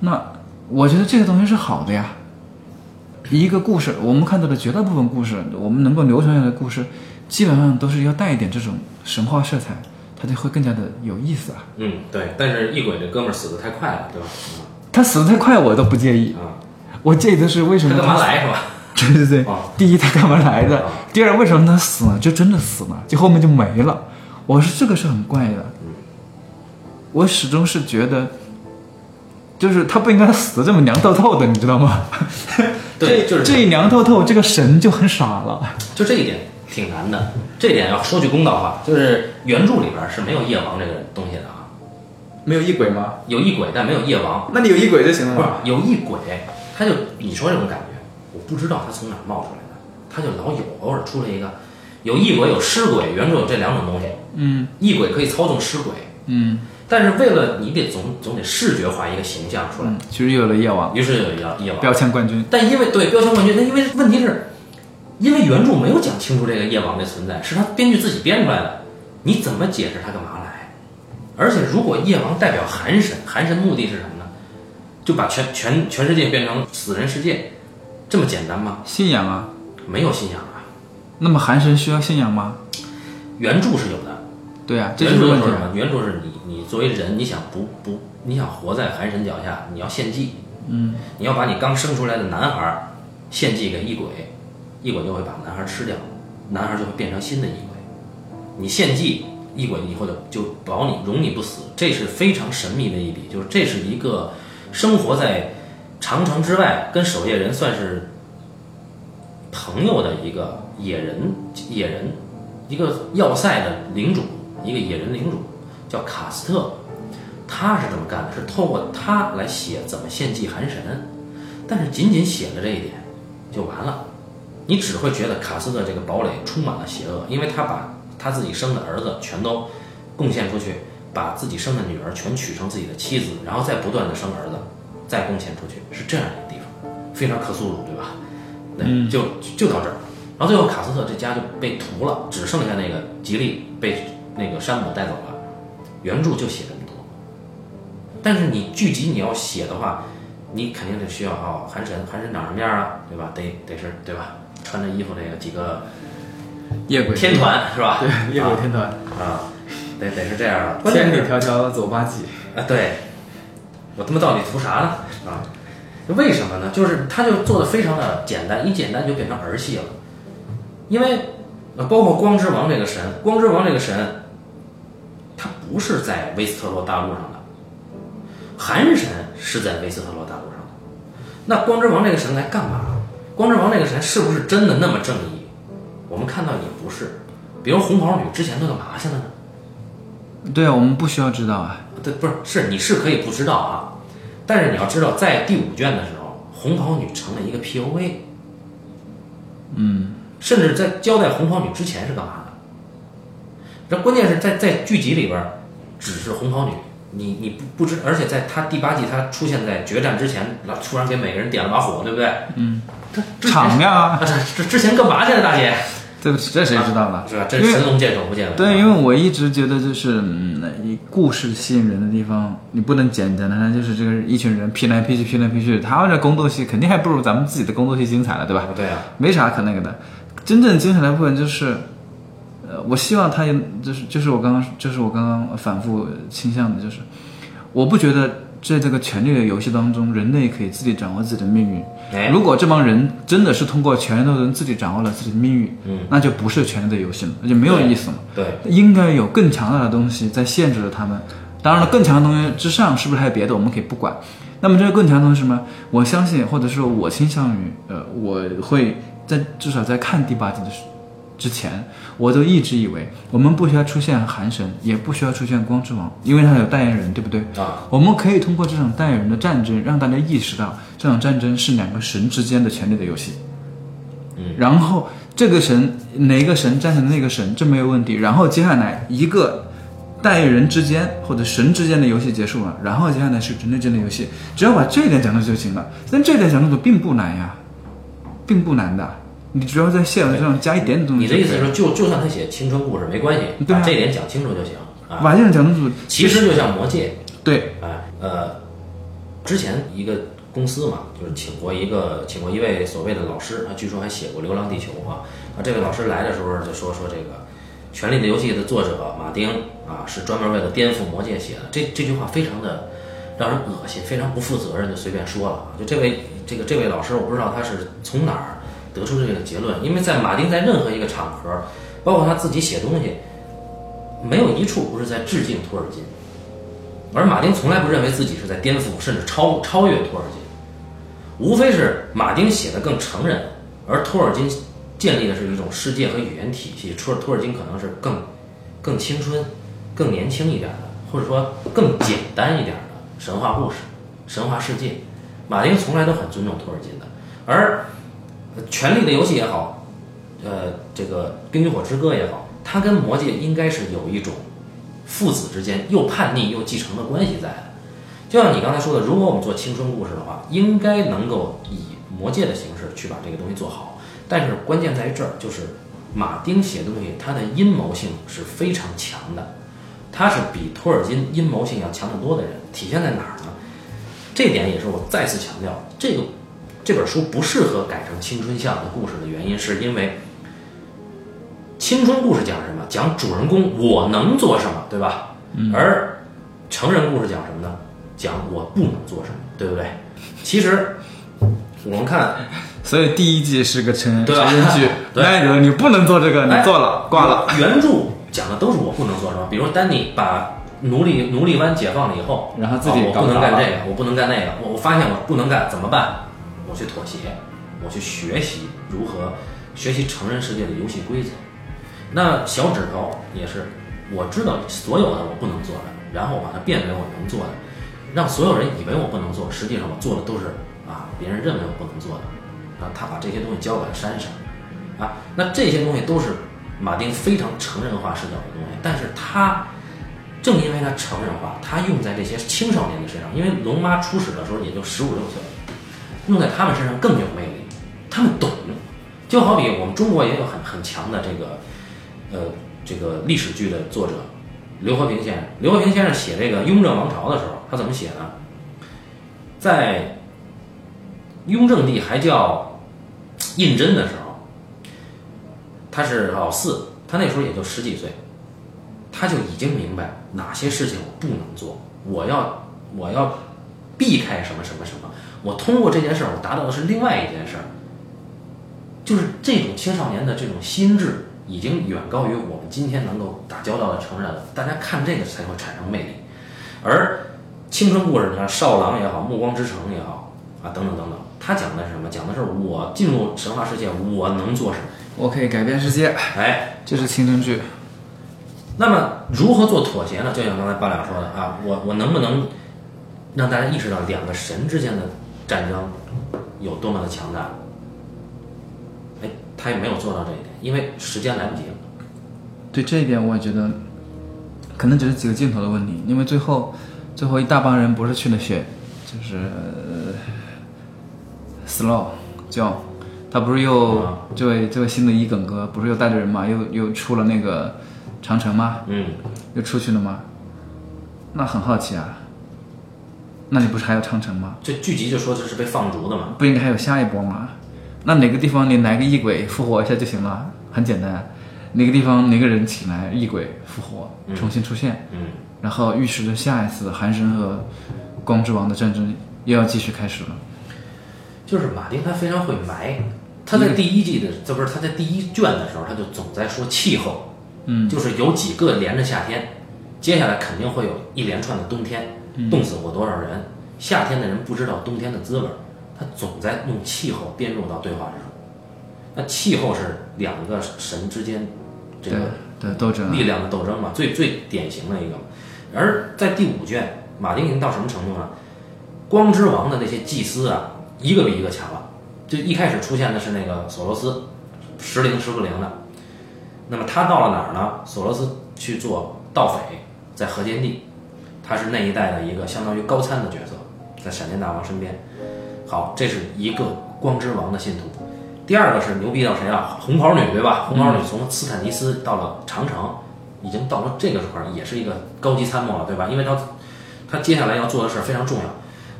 那我觉得这个东西是好的呀。一个故事，我们看到的绝大部分故事，我们能够流传下来的故事，基本上都是要带一点这种神话色彩，它就会更加的有意思啊。嗯对，但是异鬼这哥们儿死的太快了，对吧？他死的太快，我都不介意。啊，我介意的是为什么他干嘛来是吧？对对对啊，第一他干嘛来的啊？第二为什么他死了？就真的死了，就后面就没了。我是这个是很怪的，我始终是觉得，就是他不应该死的这么凉透透的，你知道吗？对，就是这这一凉透透，这个神就很傻了。就这一点挺难的。这点要说句公道话，就是原著里边是没有夜王这个东西的啊，没有异鬼吗？有异鬼，但没有夜王。那你有异鬼就行了不是。有异鬼，他就你说这种感觉，我不知道他从哪儿冒出来的，他就老有，偶尔出来一个，有异鬼，有尸鬼，原著有这两种东西。嗯异鬼可以操纵尸鬼，嗯但是为了你得总总得视觉化一个形象出来，嗯，其实又有了夜王，于是有了夜王。标签冠军。但因为对标签冠军，那因为问题是，因为原著没有讲清楚这个夜王的存在，是他编剧自己编出来的，你怎么解释他干嘛来？而且如果夜王代表寒神，寒神目的是什么呢？就把全全全世界变成死人世界，这么简单吗？信仰啊，没有信仰啊，那么寒神需要信仰吗？原著是有的。对啊，这原就是问题啊。著说什么？原著是你你作为人，你想不不，你想活在寒神脚下，你要献祭，嗯，你要把你刚生出来的男孩献祭给异鬼，异鬼就会把男孩吃掉，男孩就会变成新的异鬼。你献祭异鬼以后就就保你容你不死，这是非常神秘的一笔，就是这是一个生活在长城之外，跟守夜人算是朋友的一个野人野人，一个要塞的领主，一个野人领主叫卡斯特，他是这么干的，是透过他来写怎么献祭寒神，但是仅仅写了这一点就完了，你只会觉得卡斯特这个堡垒充满了邪恶，因为他把他自己生的儿子全都贡献出去，把自己生的女儿全娶成自己的妻子，然后再不断的生儿子，再贡献出去，是这样一个地方，非常克苏鲁，对吧？对，就就到这儿，然后最后卡斯特这家就被屠了，只剩下那个吉利被那个山姆带走了，原著就写这么多，但是你剧集你要写的话，你肯定得需要哦，韩神韩神长什么样啊，对吧？得得是对吧？穿着衣服那个几个夜鬼天团是吧？对，夜鬼天团，啊，得得是这样千里迢迢走八级。啊，对，我他妈到底图啥呢？啊，为什么呢？就是他就做的非常的简单，一简单就变成儿戏了。因为呃，包括光之王这个神，光之王这个神，他不是在维斯特洛大陆上的，寒神是在维斯特洛大陆上的。那光之王这个神来干嘛？光之王这个神是不是真的那么正义？我们看到也不是。比如红袍女之前都干嘛去了呢？对啊，我们不需要知道啊。对，不是，是你是可以不知道啊，但是你要知道，在第五卷的时候红袍女成了一个 POV。嗯，甚至在交代红袍女之前是干嘛的？这关键是在在剧集里边儿，只是红袍女，你你不不知，而且在她第八季她出现在决战之前，老突然给每个人点了把火，对不对？嗯，场面啊，啊，这这之前干嘛去了，大姐？对不起，这谁知道了？是吧？这神龙见首不见尾。对，因为我一直觉得就是，嗯，你故事吸引人的地方，你不能简简单单就是这个一群人拼来拼去，拼来拼去，他们的宫斗戏肯定还不如咱们自己的宫斗戏精彩了，对吧？对啊，没啥可那个的。真正精彩的部分就是，呃，我希望他也就是就是我刚刚就是我刚刚反复倾向的，就是我不觉得在这个权力的游戏当中，人类可以自己掌握自己的命运。哎，如果这帮人真的是通过权力斗争自己掌握了自己的命运，嗯，那就不是权力的游戏了，那就没有意思了。对，应该有更强大的东西在限制着他们。当然了，更强的东西之上是不是还有别的，我们可以不管。那么这个更强的东西是什么？我相信，或者说我倾向于，呃，我会在至少在看第八集的时之前，我都一直以为我们不需要出现韩神，也不需要出现光之王，因为他有代言人，对不对？啊，我们可以通过这场代言人的战争，让大家意识到这场战争是两个神之间的权力的游戏。嗯，然后这个神哪个神战胜那个神，这没有问题。然后接下来一个代言人之间或者神之间的游戏结束了，然后接下来是人类间的游戏，只要把这一点讲清楚就行了。但这一点讲清楚并不难呀，并不难的。你只要在现实上加一点点东西。你的意思是说，就就算他写青春故事没关系，对啊把这点讲清楚就行啊。把这点讲清楚，其实就像魔戒，对，哎，呃，之前一个公司嘛，就是请过一个请过一位所谓的老师，他据说还写过《流浪地球》啊。啊，这位老师来的时候就说说这个《权力的游戏》的作者马丁啊，是专门为了颠覆魔戒写的。这这句话非常的让人恶心，非常不负责任，就随便说了啊。就这位这个这位老师，我不知道他是从哪儿得出这个结论，因为在马丁在任何一个场合，包括他自己写东西，没有一处不是在致敬托尔金。而马丁从来不认为自己是在颠覆甚至超超越托尔金，无非是马丁写的更成人，而托尔金建立的是一种世界和语言体系。托尔托尔金可能是更更青春、更年轻一点的，或者说更简单一点的神话故事、神话世界。马丁从来都很尊重托尔金的，而《权力的游戏》也好，呃，这个《冰与火之歌》也好，它跟魔戒应该是有一种父子之间又叛逆又继承的关系在的。就像你刚才说的，如果我们做青春故事的话，应该能够以魔戒的形式去把这个东西做好。但是关键在于这儿，就是马丁写东西，他的阴谋性是非常强的，他是比托尔金阴谋性要强得多的人。体现在哪儿呢？这点也是我再次强调，这个这本书不适合改成青春向的故事的原因，是因为青春故事讲什么？讲主人公我能做什么，对吧？而成人故事讲什么呢？讲我不能做什么，对不对？其实我们看 所以第一季是个成人成人剧，对你不能做这个，哎你做了挂了。原著讲的都是我不能做什么，比如说丹尼把奴隶奴隶湾解放了以后，然后自己啊我不能干这个，我不能干那个，我我发现我不能干怎么办？我去妥协，我去学习如何学习成人世界的游戏规则。那小指头也是，我知道所有的我不能做的，然后把它变为我能做的，让所有人以为我不能做，实际上我做的都是啊别人认为我不能做的。啊他把这些东西交给了山上，啊，那这些东西都是马丁非常成人化视角的东西，但是他正因为他成人化，他用在这些青少年的身上，因为龙妈初始的时候也就十五六岁，用在他们身上更有魅力，他们懂。就好比我们中国也有很很强的这个，呃，这个历史剧的作者刘和平先生。刘和平先生写这个雍正王朝的时候，他怎么写呢？在雍正帝还叫胤禛的时候，他是老四，他那时候也就十几岁，他就已经明白哪些事情我不能做，我要我要避开什么什么什么，我通过这件事儿，我达到的是另外一件事儿，就是这种青少年的这种心智，已经远高于我们今天能够打交道的成人了。大家看这个才会产生魅力，而青春故事，你看《少狼》也好，《暮光之城》也好，啊，等等等等，他讲的是什么？讲的是我进入神话世界，我能做什么？我可以改变世界，哎，这是青春剧。那么如何做妥协呢？就像刚才八两说的啊，我我能不能让大家意识到两个神之间的战争有多么的强大。哎，他也没有做到这一点，因为时间来不及了。对这一点，我也觉得可能只是几个镜头的问题，因为最后最后一大帮人不是去了雪，就是呃 slow 叫他不是又、啊这位这位新的一梗哥不是又带着人嘛，又又出了那个长城嘛，嗯，又出去了吗？那很好奇啊，那你不是还有长城吗？这剧集就说这是被放逐的嘛。不应该还有下一波吗？那哪个地方你来个异鬼复活一下就行了，很简单。哪个地方哪个人起来，异鬼复活，重新出现，嗯，然后预示着下一次韩神和光之王的战争又要继续开始了。就是马丁他非常会埋，他在第一季的，这不是他在第一卷的时候，他就总在说气候，嗯，就是有几个连着夏天，接下来肯定会有一连串的冬天，冻死过多少人，夏天的人不知道冬天的滋味儿，他总在用气候编入到对话之中。那气候是两个神之间这个对对斗争啊力量的斗争嘛，最最典型的一个。而在第五卷，马丁已经到什么程度呢？光之王的那些祭司啊，一个比一个强了。就一开始出现的是那个索罗斯，时灵时不灵的。那么他到了哪儿呢？索罗斯去做盗匪，在河间地，他是那一代的一个相当于高参的角色，在闪电大王身边。好，这是一个光之王的信徒。第二个是牛逼到谁啊？红袍女对吧？红袍女从斯坦尼斯到了长城，已经到了这个时候，也是一个高级参谋了，对吧？因为他他接下来要做的事儿非常重要。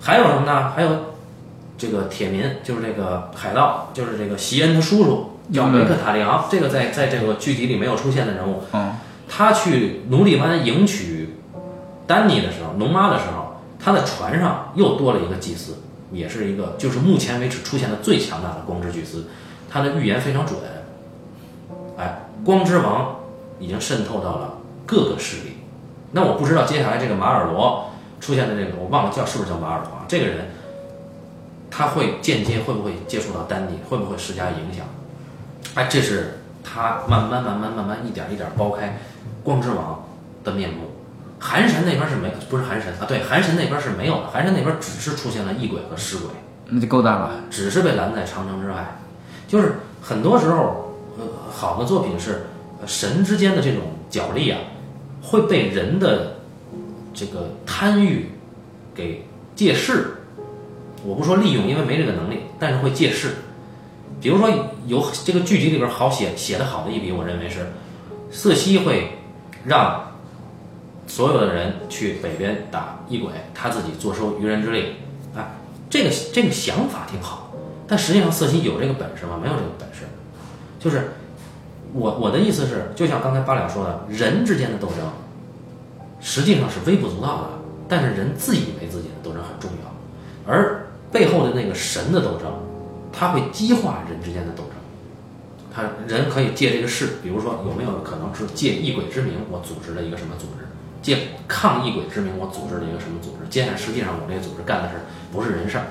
还有什么呢？还有这个铁民，就是这个海盗，就是这个席恩他叔叔叫梅克塔利昂，这个在在这个剧集里没有出现的人物。嗯，他去奴隶湾迎娶丹尼的时候，农妈的时候，他的船上又多了一个祭司，也是一个就是目前为止出现的最强大的光之巨司，他的预言非常准。哎，光之王已经渗透到了各个势力。那我不知道接下来这个马尔罗出现的这个，我忘了叫是不是叫马尔罗啊？这个人他会间接会不会接触到丹尼，会不会施加影响？哎，这是他慢慢慢慢慢慢一点一点剥开光之王的面目。寒神那边是没，不是寒神啊，对，寒神那边是没有的，寒神那边只是出现了异鬼和尸鬼，那就够大了。只是被拦在长城之外。就是很多时候，呃，好的作品是呃神之间的这种角力啊，会被人的这个贪欲给借势。我不说利用，因为没这个能力，但是会借势。比如说有这个剧集里边好写写的好的一笔，我认为是瑟西会让所有的人去北边打异鬼，他自己坐收渔人之利。啊，这个这个想法挺好，但实际上瑟西有这个本事吗？没有这个本事。就是我我的意思是，就像刚才八两说的，人之间的斗争实际上是微不足道的，但是人自以为自己的斗争很重要，而背后的那个神的斗争，它会激化人之间的斗争。他人可以借这个事，比如说有没有可能是借异鬼之名，我组织了一个什么组织？借抗议鬼之名，我组织了一个什么组织？接下来实际上我这个组织干的是不是人事儿，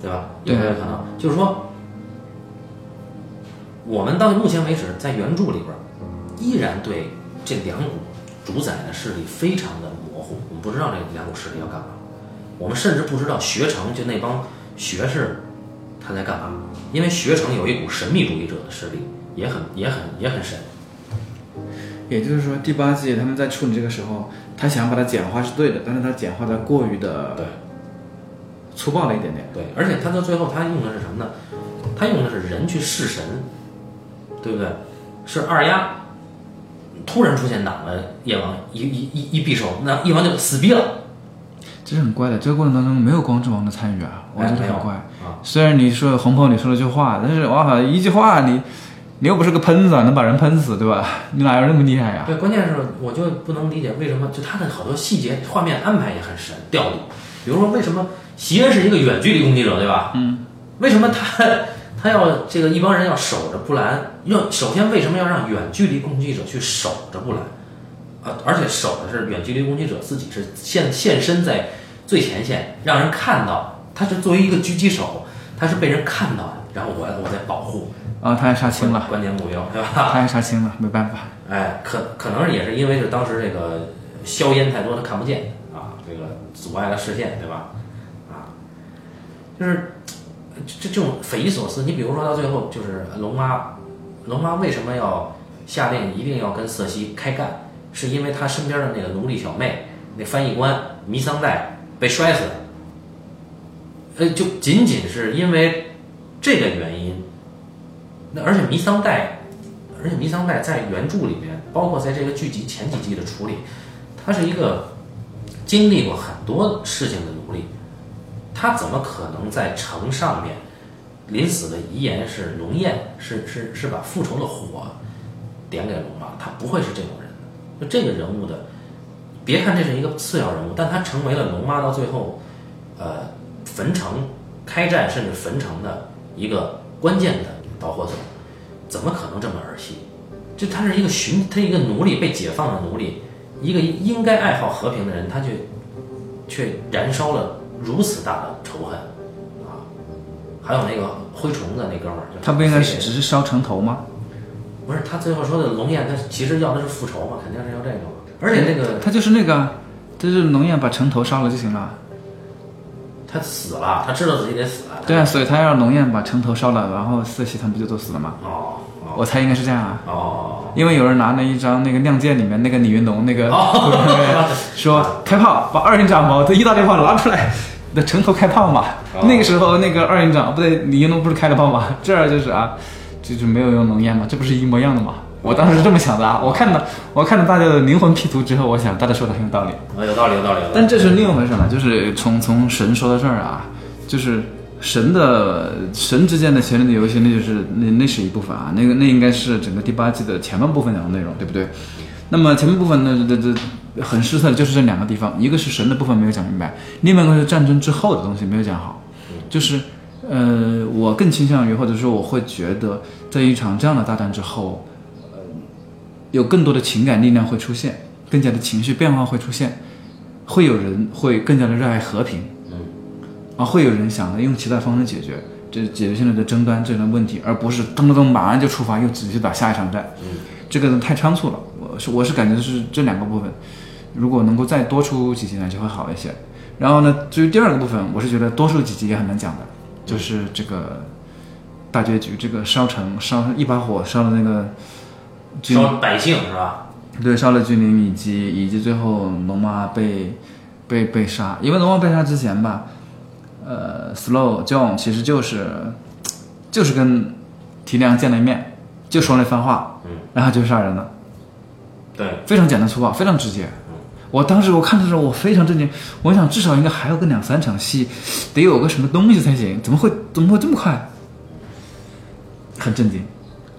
对吧？有没有可能？就是说，我们到目前为止在原著里边儿，依然对这两股主宰的势力非常的模糊，我们不知道这两股势力要干嘛，我们甚至不知道学成就那帮学士他在干嘛，因为学成有一股神秘主义者的势力，也很也很也很神。也就是说，第八季他们在处理这个时候，他想把它简化是对的，但是他简化的过于的对粗暴了一点点。对，而且他到最后他用的是什么呢？他用的是人去弑神，对不对？是二丫突然出现挡了夜王一一一一匕首，那夜王就死逼了。这是很怪的，这个过程当中没有光之王的参与啊，我觉得哎没有很怪。啊，虽然你说红袍你说了句话，但是哇靠，一句话你你又不是个喷子，啊，能把人喷死对吧？你哪有那么厉害呀、对，关键是我就不能理解为什么就他的好多细节画面安排也很神调度，比如说为什么席恩是一个远距离攻击者，对吧？嗯，为什么他他要这个一帮人要守着布兰？要首先为什么要让远距离攻击者去守着布兰？啊，而且守的是远距离攻击者自己是现现身在最前线，让人看到他是作为一个狙击手，他是被人看到的，然后我我在保护啊，他还杀青了，关键目标，对吧？他还杀青了，没办法。哎，可可能也是因为是当时这个硝烟太多，他看不见啊，这个阻碍了视线，对吧？啊，就是这这种匪夷所思。你比如说到最后，就是龙妈，龙妈为什么要下令一定要跟瑟西开干？是因为她身边的那个奴隶小妹，那翻译官弥桑代被摔死了。呃，就仅仅是因为这个原因，那而且弥桑代，而且弥桑代在原著里面，包括在这个剧集前几季的处理，他是一个经历过很多事情的奴隶，他怎么可能在城上面临死的遗言是龙焰，是是是把复仇的火点给龙妈？他不会是这种人的。就这个人物的，别看这是一个次要人物，但他成为了龙妈到最后，呃，焚城开战甚至焚城的一个关键的导火索，怎么可能这么儿戏？就他是一个寻他一个奴隶被解放的奴隶，一个应该爱好和平的人，他却却燃烧了如此大的仇恨啊！还有那个灰虫子那哥们儿，他不应该是只是烧城头吗？不是他最后说的龙焰，他其实要的是复仇嘛，肯定是要这个嘛。而且那个他就是那个，就是龙焰把城头烧了就行了。他死了，他知道自己得死了。对啊，所以他要农燕把城头烧了，然后四喜他们不就都死了吗？哦哦我猜应该是这样啊，哦因为有人拿了一张那个《亮剑》里面那个李云龙那个、哦，说开炮，把二营长矛这一大利炮拿出来，那 城头开炮嘛。哦那个时候那个二营长不对，李云龙不是开了炮吗？这儿就是啊，这就是没有用浓烟嘛，这不是一模一样的吗？我当时是这么想的啊，我看到我看到大家的灵魂 P 图之后，我想大家说的很有道理。啊有道理有道理有道理。但这是另一回事了，就是从从神说到这儿啊，就是神的神之间的权力的游戏，那就是那那是一部分啊，那个那应该是整个第八季的前半部分讲的内容，对不对？那么前半部分呢，这这这很失策的就是这两个地方，一个是神的部分没有讲明白，另外一个是战争之后的东西没有讲好，就是呃，我更倾向于或者说我会觉得，在一场这样的大战之后，呃，有更多的情感力量会出现，更加的情绪变化会出现。会有人会更加的热爱和平，嗯，啊，会有人想着用其他方式解决这解决现在的争端这种问题，而不是咚咚咚马上就出发又直接打下一场战，嗯，这个太仓促了。我是我是感觉是这两个部分，如果能够再多出几集呢，就会好一些。然后呢，至于第二个部分，我是觉得多出几集也很难讲的，就是这个大结局，这个烧城烧一把火烧的那个军烧百姓是吧？对，烧了君临，以及以及最后龙妈被被被杀，因为龙妈被杀之前吧，呃，Slow John 其实就是就是跟提亮见了一面，就说了一番话，嗯，然后就杀人了，对，非常简单粗暴，非常直接。我当时我看的时候，我非常震惊，我想至少应该还有个两三场戏，得有个什么东西才行，怎么会怎么会这么快？很震惊。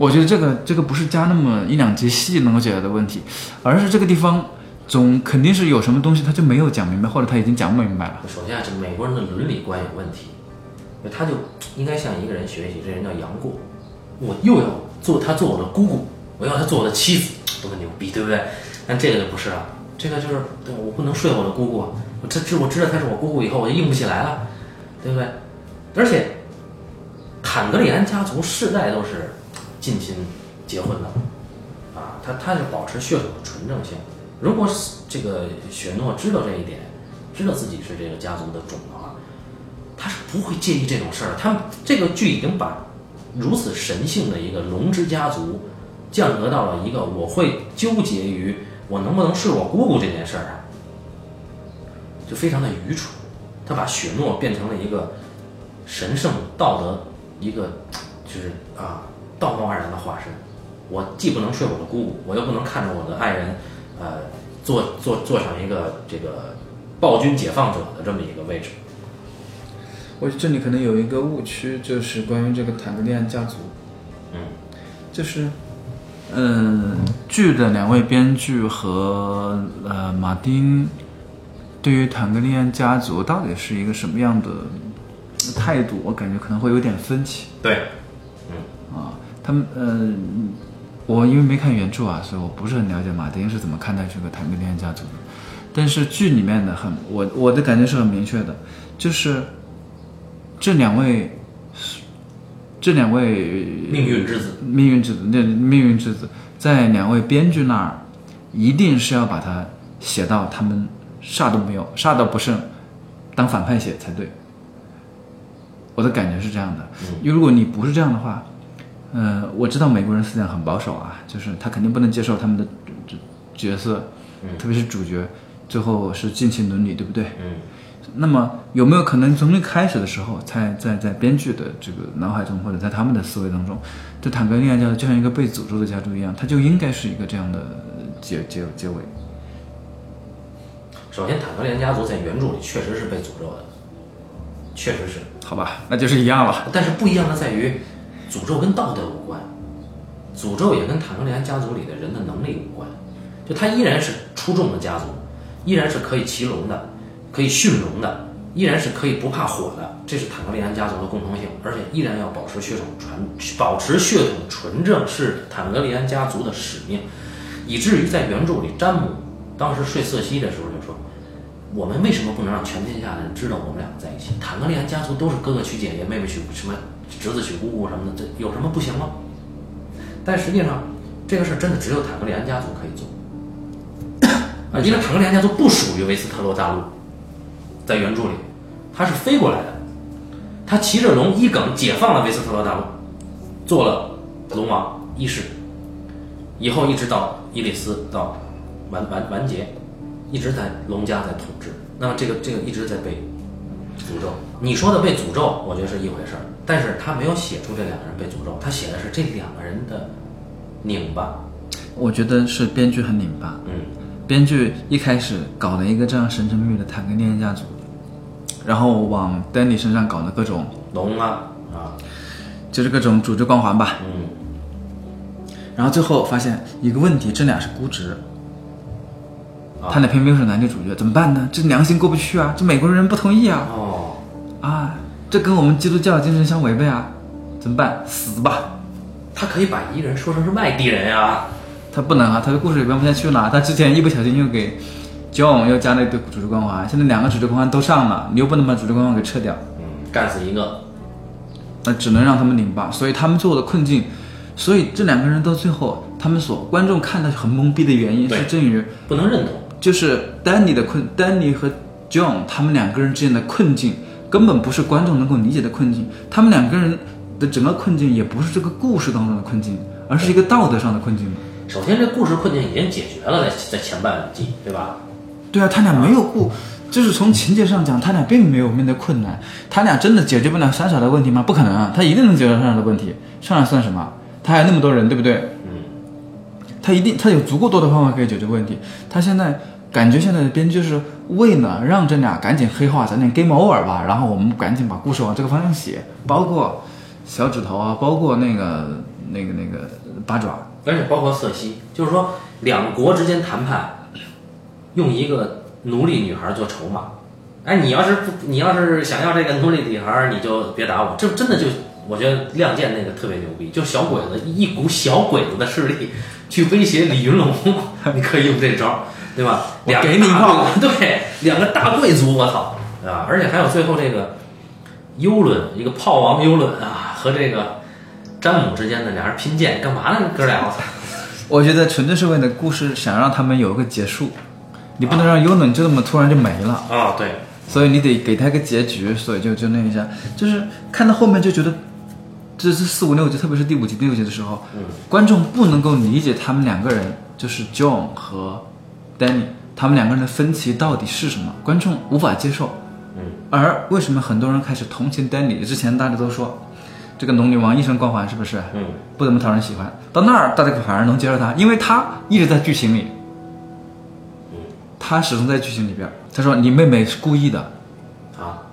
我觉得这个这个不是加那么一两集戏能够解决的问题，而是这个地方总肯定是有什么东西他就没有讲明白，或者他已经讲不明白了。首先啊，这美国人的伦理观有问题，他就应该向一个人学习，这人叫杨过，我又要做他做我的姑姑，我要他做我的妻子，多么牛逼，对不对？但这个就不是了，这个就是我不能睡我的姑姑，我这知我知道她是我姑姑以后，我就硬不起来了，对不对？而且坦格利安家族世代都是近亲结婚的，啊，他他是保持血统的纯正性。如果这个雪诺知道这一点，知道自己是这个家族的种的话，他是不会介意这种事儿。他这个剧已经把如此神性的一个龙之家族降格到了一个我会纠结于我能不能睡我姑姑这件事儿上，就非常的愚蠢。他把雪诺变成了一个神圣道德一个就是啊道貌岸然的化身。我既不能睡我的姑姑，我又不能看着我的爱人，呃，坐坐坐上一个这个暴君解放者的这么一个位置。我这里可能有一个误区，就是关于这个坦格利安家族，嗯，就是，嗯，剧的两位编剧和呃马丁对于坦格利安家族到底是一个什么样的态度，我感觉可能会有点分歧对，啊。他们呃，我因为没看原著啊，所以我不是很了解马丁是怎么看待这个坦格利安家族的。但是剧里面的很，我我的感觉是很明确的，就是这两位，这两位命运之子。命运之子，那命运之子，在两位编剧那儿，一定是要把它写到他们啥都没有，啥都不剩，当反派写才对。我的感觉是这样的。因为如果你不是这样的话，呃，我知道美国人思想很保守啊，就是他肯定不能接受他们的角角色，特别是主角最后是尽情伦理，对不对？嗯，那么有没有可能从一开始的时候，才在在编剧的这个脑海中，或者在他们的思维当中，这坦格利亚家族就像一个被诅咒的家族一样，它就应该是一个这样的结结结尾。首先，坦格利安家族在原著里确实是被诅咒的，确实是。好吧，那就是一样了。但是不一样的在于，诅咒跟道德无关，诅咒也跟坦格利安家族里的人的能力无关。就他依然是出众的家族，依然是可以骑龙的，可以驯龙的，依然是可以不怕火的，这是坦格利安家族的共同性。而且依然要保持血统传，保持血统纯正是坦格利安家族的使命。以至于在原著里，詹姆当时睡瑟西的时候就说。我们为什么不能让全天下的人知道我们两个在一起？坦格利安家族都是哥哥娶姐姐，妹妹娶什么侄子娶姑姑什么的，这有什么不行吗？但实际上，这个事儿真的只有坦格利安家族可以做啊，因为坦格利安家族不属于维斯特洛大陆，在原著里，他是飞过来的，他骑着龙一梗解放了维斯特洛大陆，做了龙王一世，以后一直到伊里斯到完完完结。一直在龙家在统治，那么这个这个一直在被诅咒。你说的被诅咒，我觉得是一回事儿，但是他没有写出这两个人被诅咒，他写的是这两个人的拧巴。我觉得是编剧很拧巴。嗯，编剧一开始搞了一个这样神神秘秘的坦格利安家族，然后往丹尼身上搞的各种龙啊啊，就是各种主角光环吧。嗯，然后最后发现一个问题，这俩是估值。他俩偏偏是男女主角，怎么办呢？这良心过不去啊！这美国人不同意啊！哦，啊，这跟我们基督教精神相违背啊！怎么办？死吧！他可以把一个人说成是外地人呀。他不能啊！他的故事里边不下去哪？他之前一不小心又给 John 又加了一堆主角光环，现在两个主角光环都上了，你又不能把主角光环给撤掉。嗯，干死一个，那只能让他们拧巴。所以他们最后的困境，所以这两个人到最后，他们所观众看的很懵逼的原因是，正于不能认同。就是丹尼的困，丹尼和 John 他们两个人之间的困境，根本不是观众能够理解的困境。他们两个人的整个困境，也不是这个故事当中的困境，而是一个道德上的困境。首先，这故事困境已经解决了，在在前半季，对吧？对啊，他俩没有故，就是从情节上讲，他俩并没有面对困难。他俩真的解决不了三傻的问题吗？不可能啊，他一定能解决三傻的问题。三傻算什么？他还有那么多人，对不对？嗯。他一定，他有足够多的方法可以解决问题。他现在。感觉现在的编剧是为了让这俩赶紧黑化，咱俩 game over 吧，然后我们赶紧把故事往这个方向写，包括小指头啊，包括那个那个那个八爪，而且包括瑟西，就是说两国之间谈判，用一个奴隶女孩做筹码，哎，你要是不，你要是想要这个奴隶女孩，你就别打我，这真的就我觉得亮剑那个特别牛逼，就小鬼子一股小鬼子的势力去威胁李云龙，你可以用这招。对吧？两给你一炮，对，两个大贵族，我操，啊？而且还有最后这个幽伦，一个炮王幽伦啊，和这个詹姆之间的俩人拼剑，干嘛呢？哥俩，我操！我觉得纯粹是为了故事，想让他们有一个结束，你不能让幽伦就这么突然就没了啊！对，所以你得给他一个结局，所以就就那一下，就是看到后面就觉得，这是四五六集，特别是第五集、第六集的时候，嗯，观众不能够理解他们两个人，就是 John 和。Danny，他们两个人的分歧到底是什么？观众无法接受。嗯，而为什么很多人开始同情 Danny？之前大家都说，这个龙女王一身光环是不是？嗯，不怎么讨人喜欢。到那儿，大家反而能接受他，因为他一直在剧情里。嗯，他始终在剧情里边。他说：“你妹妹是故意的。”啊，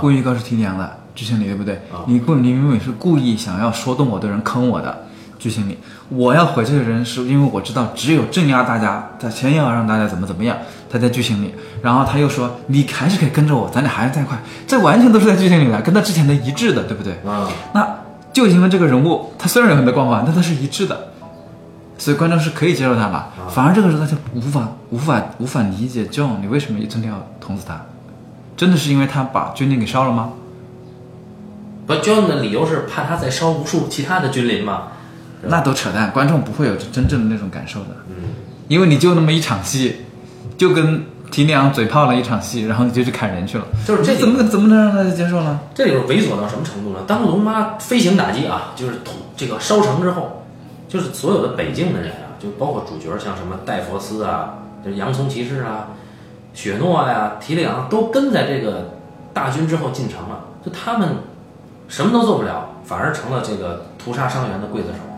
故意告诉提娘的剧情里对不对？你故你妹妹是故意想要说动我的人坑我的。剧情里，我要毁这个人，是因为我知道只有镇压大家，他先要让大家怎么怎么样。他在剧情里，然后他又说：“你还是可以跟着我，咱俩还是在一块。”这完全都是在剧情里的，跟他之前的一致的，对不对？啊，那就因为这个人物，他虽然有很多光环，但他是一致的，所以观众是可以接受他的。反而这个时候他就无法、无法、无法理解 John，你为什么一整天要捅死他？真的是因为他把军林给烧了吗？不，John 的理由是怕他再烧无数其他的军林吗？那都扯淡，观众不会有真正的那种感受的。嗯，因为你就那么一场戏，就跟提里昂嘴炮了一场戏，然后你就去砍人去了。就是这怎么怎么能让他接受呢？这里边猥琐到什么程度呢？当龙妈飞行打击啊，就是土这个烧城之后，就是所有的北境的人啊，就包括主角像什么戴佛斯啊，就是洋葱骑士啊，雪诺呀、提里昂都跟在这个大军之后进城了，就他们什么都做不了，反而成了这个屠杀伤员的刽子手。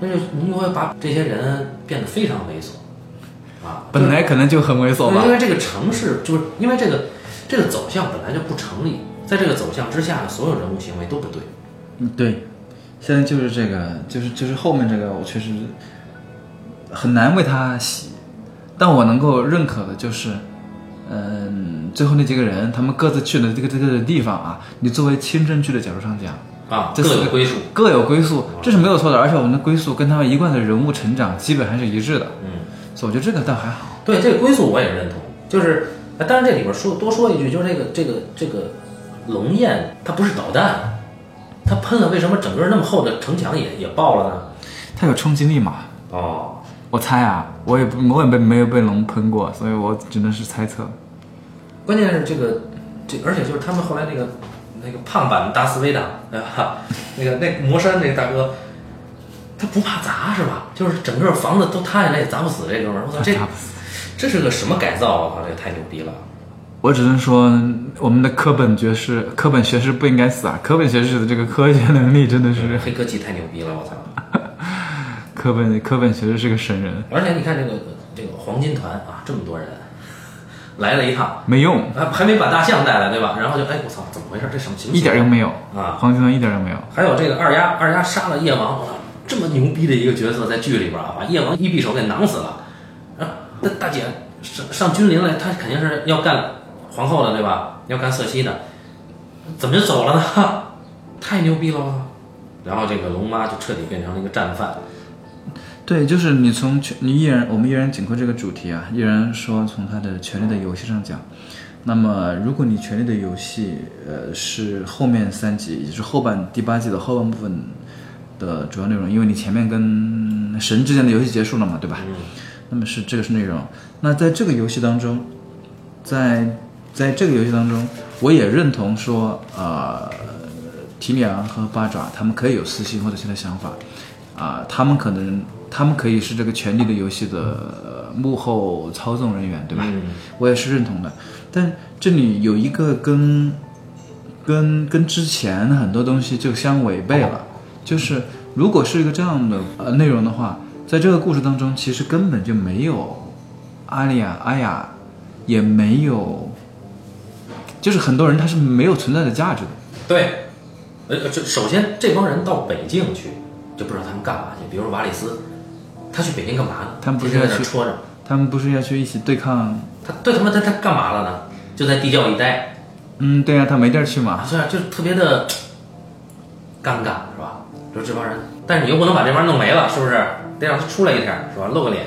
就是你就会把这些人变得非常猥琐啊，本来可能就很猥琐吧因。为这个城市就是因为这个这个走向本来就不成立，在这个走向之下的，所有人物行为都不对。嗯，对，现在就是这个，就是就是后面这个，我确实很难为他洗，但我能够认可的就是，嗯，最后那几个人他们各自去的这个这个地方啊，你作为清真剧的角度上讲，啊，这各有归宿。各有归宿，这是没有错的，而且我们的归宿跟他们一贯的人物成长基本还是一致的，嗯，所以我觉得这个倒还好。对这个归宿我也认同，就是，呃当然这里边说多说一句，就是这个这个这个龙焰它不是导弹，它喷了，为什么整个那么厚的城墙也也爆了呢？它有冲击力嘛？哦，我猜啊，我也不我也被没有被龙喷过，所以我只能是猜测。关键是这个这，而且就是他们后来那个那个胖版达斯维达，对吧？那个那魔山那个大哥，他不怕砸是吧？就是整个房子都塌下来也砸不死这哥们儿，我操，这 这是个什么改造？我靠，这个太牛逼了！我只能说，我们的科本爵士、科本学士不应该死啊！科本学士的这个科学能力真的是，黑科技太牛逼了，我操！科本科本学士是个神人，而且你看这个这个黄金团啊，这么多人来了一趟，没用，还还没把大象带来，对吧？然后就哎，我操，怎么回事？这什么情况？一点用没有啊！黄金团一点用没有。还有这个二丫，二丫杀了夜王，我操，这么牛逼的一个角色，在剧里边啊，把夜王一匕首给囊死了。啊，那大姐上上君临来，她肯定是要干皇后的，对吧？要干瑟西的，怎么就走了呢？太牛逼了吧！然后这个龙妈就彻底变成了一个战犯。对，就是你从权你依然我们依然紧扣这个主题啊，依然说从他的《权力的游戏》上讲，那么如果你《权力的游戏》呃是后面三集，也就是后半第八季的后半部分的主要内容，因为你前面跟神之间的游戏结束了嘛，对吧？嗯，那么是这个是内容。那在这个游戏当中，在在这个游戏当中，我也认同说，呃，提里昂和八爪他们可以有私心或者其他想法，啊、他们可能他们可以是这个权力的游戏的呃幕后操纵人员，对吧？嗯我也是认同的。但这里有一个跟跟跟之前很多东西就相违背了，就是如果是一个这样的呃内容的话，在这个故事当中，其实根本就没有阿丽亚、阿雅，也没有，就是很多人他是没有存在的价值的。对，呃，这首先这帮人到北境去，就不知道他们干嘛去。比如说瓦里斯，他去北京干嘛呢？他们不是要去戳着，他们不是要去一起对抗？他对他妈他他干嘛了呢？就在地窖里待，嗯，对啊，他没地儿去嘛。啊，虽然就是特别的尴尬，是吧？就是这帮人，但是你又不能把这帮人弄没了，是不是？得让他出来一下，是吧？露个脸。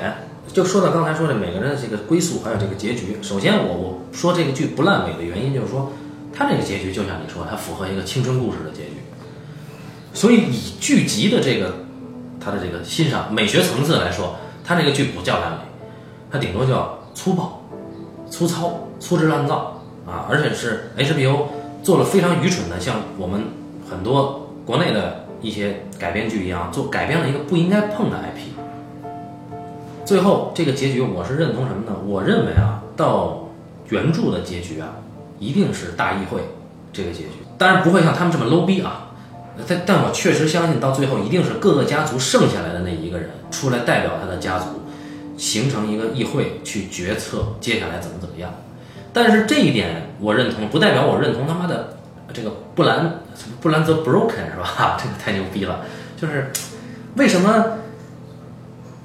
就说到刚才说的每个人的这个归宿，还有这个结局。首先我，我说这个剧不烂尾的原因，就是说它这个结局就像你说，它符合一个青春故事的结局。所以以剧集的这个它的这个欣赏美学层次来说，它这个剧不叫烂尾，它顶多叫粗暴、粗糙、粗制滥造啊！而且是 HBO 做了非常愚蠢的，像我们很多国内的一些改编剧一样，做改编了一个不应该碰的 IP。最后这个结局，我是认同什么呢？我认为啊，到原著的结局啊，一定是大议会这个结局，当然不会像他们这么 low 逼啊。但但我确实相信，到最后一定是各个家族剩下来的那一个人出来代表他的家族，形成一个议会去决策接下来怎么怎么样。但是这一点我认同，不代表我认同他妈的这个布兰布兰泽 broken 是吧？这个太牛逼了，就是为什么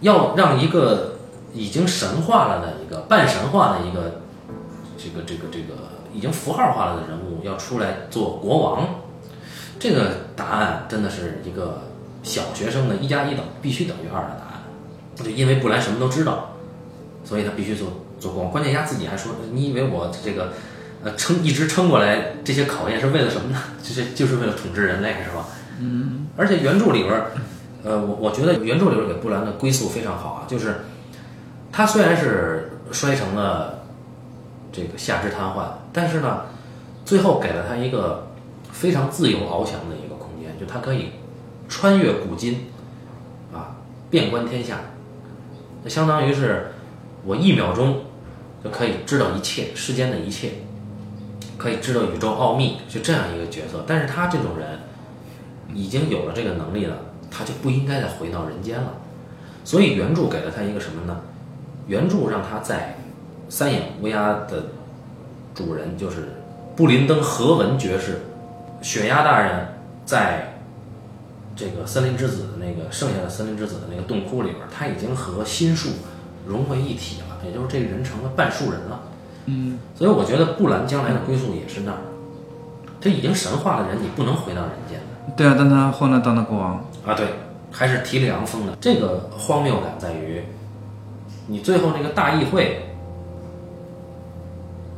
要让一个已经神化了的一个半神话的一个这个这个这个已经符号化了的人物要出来做国王？这个答案真的是一个小学生的一加一等必须等于二的答案，就因为布兰什么都知道，所以他必须做做国王。关键丫自己还说：“你以为我这个呃撑一直撑过来这些考验是为了什么呢？就是就是为了统治人类，是吧？”嗯。而且原著里边儿，呃，我我觉得原著里边给布兰的归宿非常好啊，就是他虽然是摔成了这个下肢瘫痪，但是呢，最后给了他一个非常自由翱翔的一个空间，就他可以穿越古今，啊，遍观天下，那相当于是我一秒钟就可以知道一切世间的一切，可以知道宇宙奥秘，就这样一个角色。但是他这种人已经有了这个能力了，他就不应该再回到人间了。所以原著给了他一个什么呢？原著让他在三眼乌鸦的主人就是布林登·何文爵士，雪鸦大人在这个森林之子的那个剩下的森林之子的那个洞窟里边，他已经和心术融为一体了，也就是这个人成了半树人了。嗯，所以我觉得布兰将来的归宿也是那儿，这已经神化的人，你不能回到人间的。对啊，但他后来当了国王，啊，对，还是提里昂封的。这个荒谬感在于，你最后那个大议会，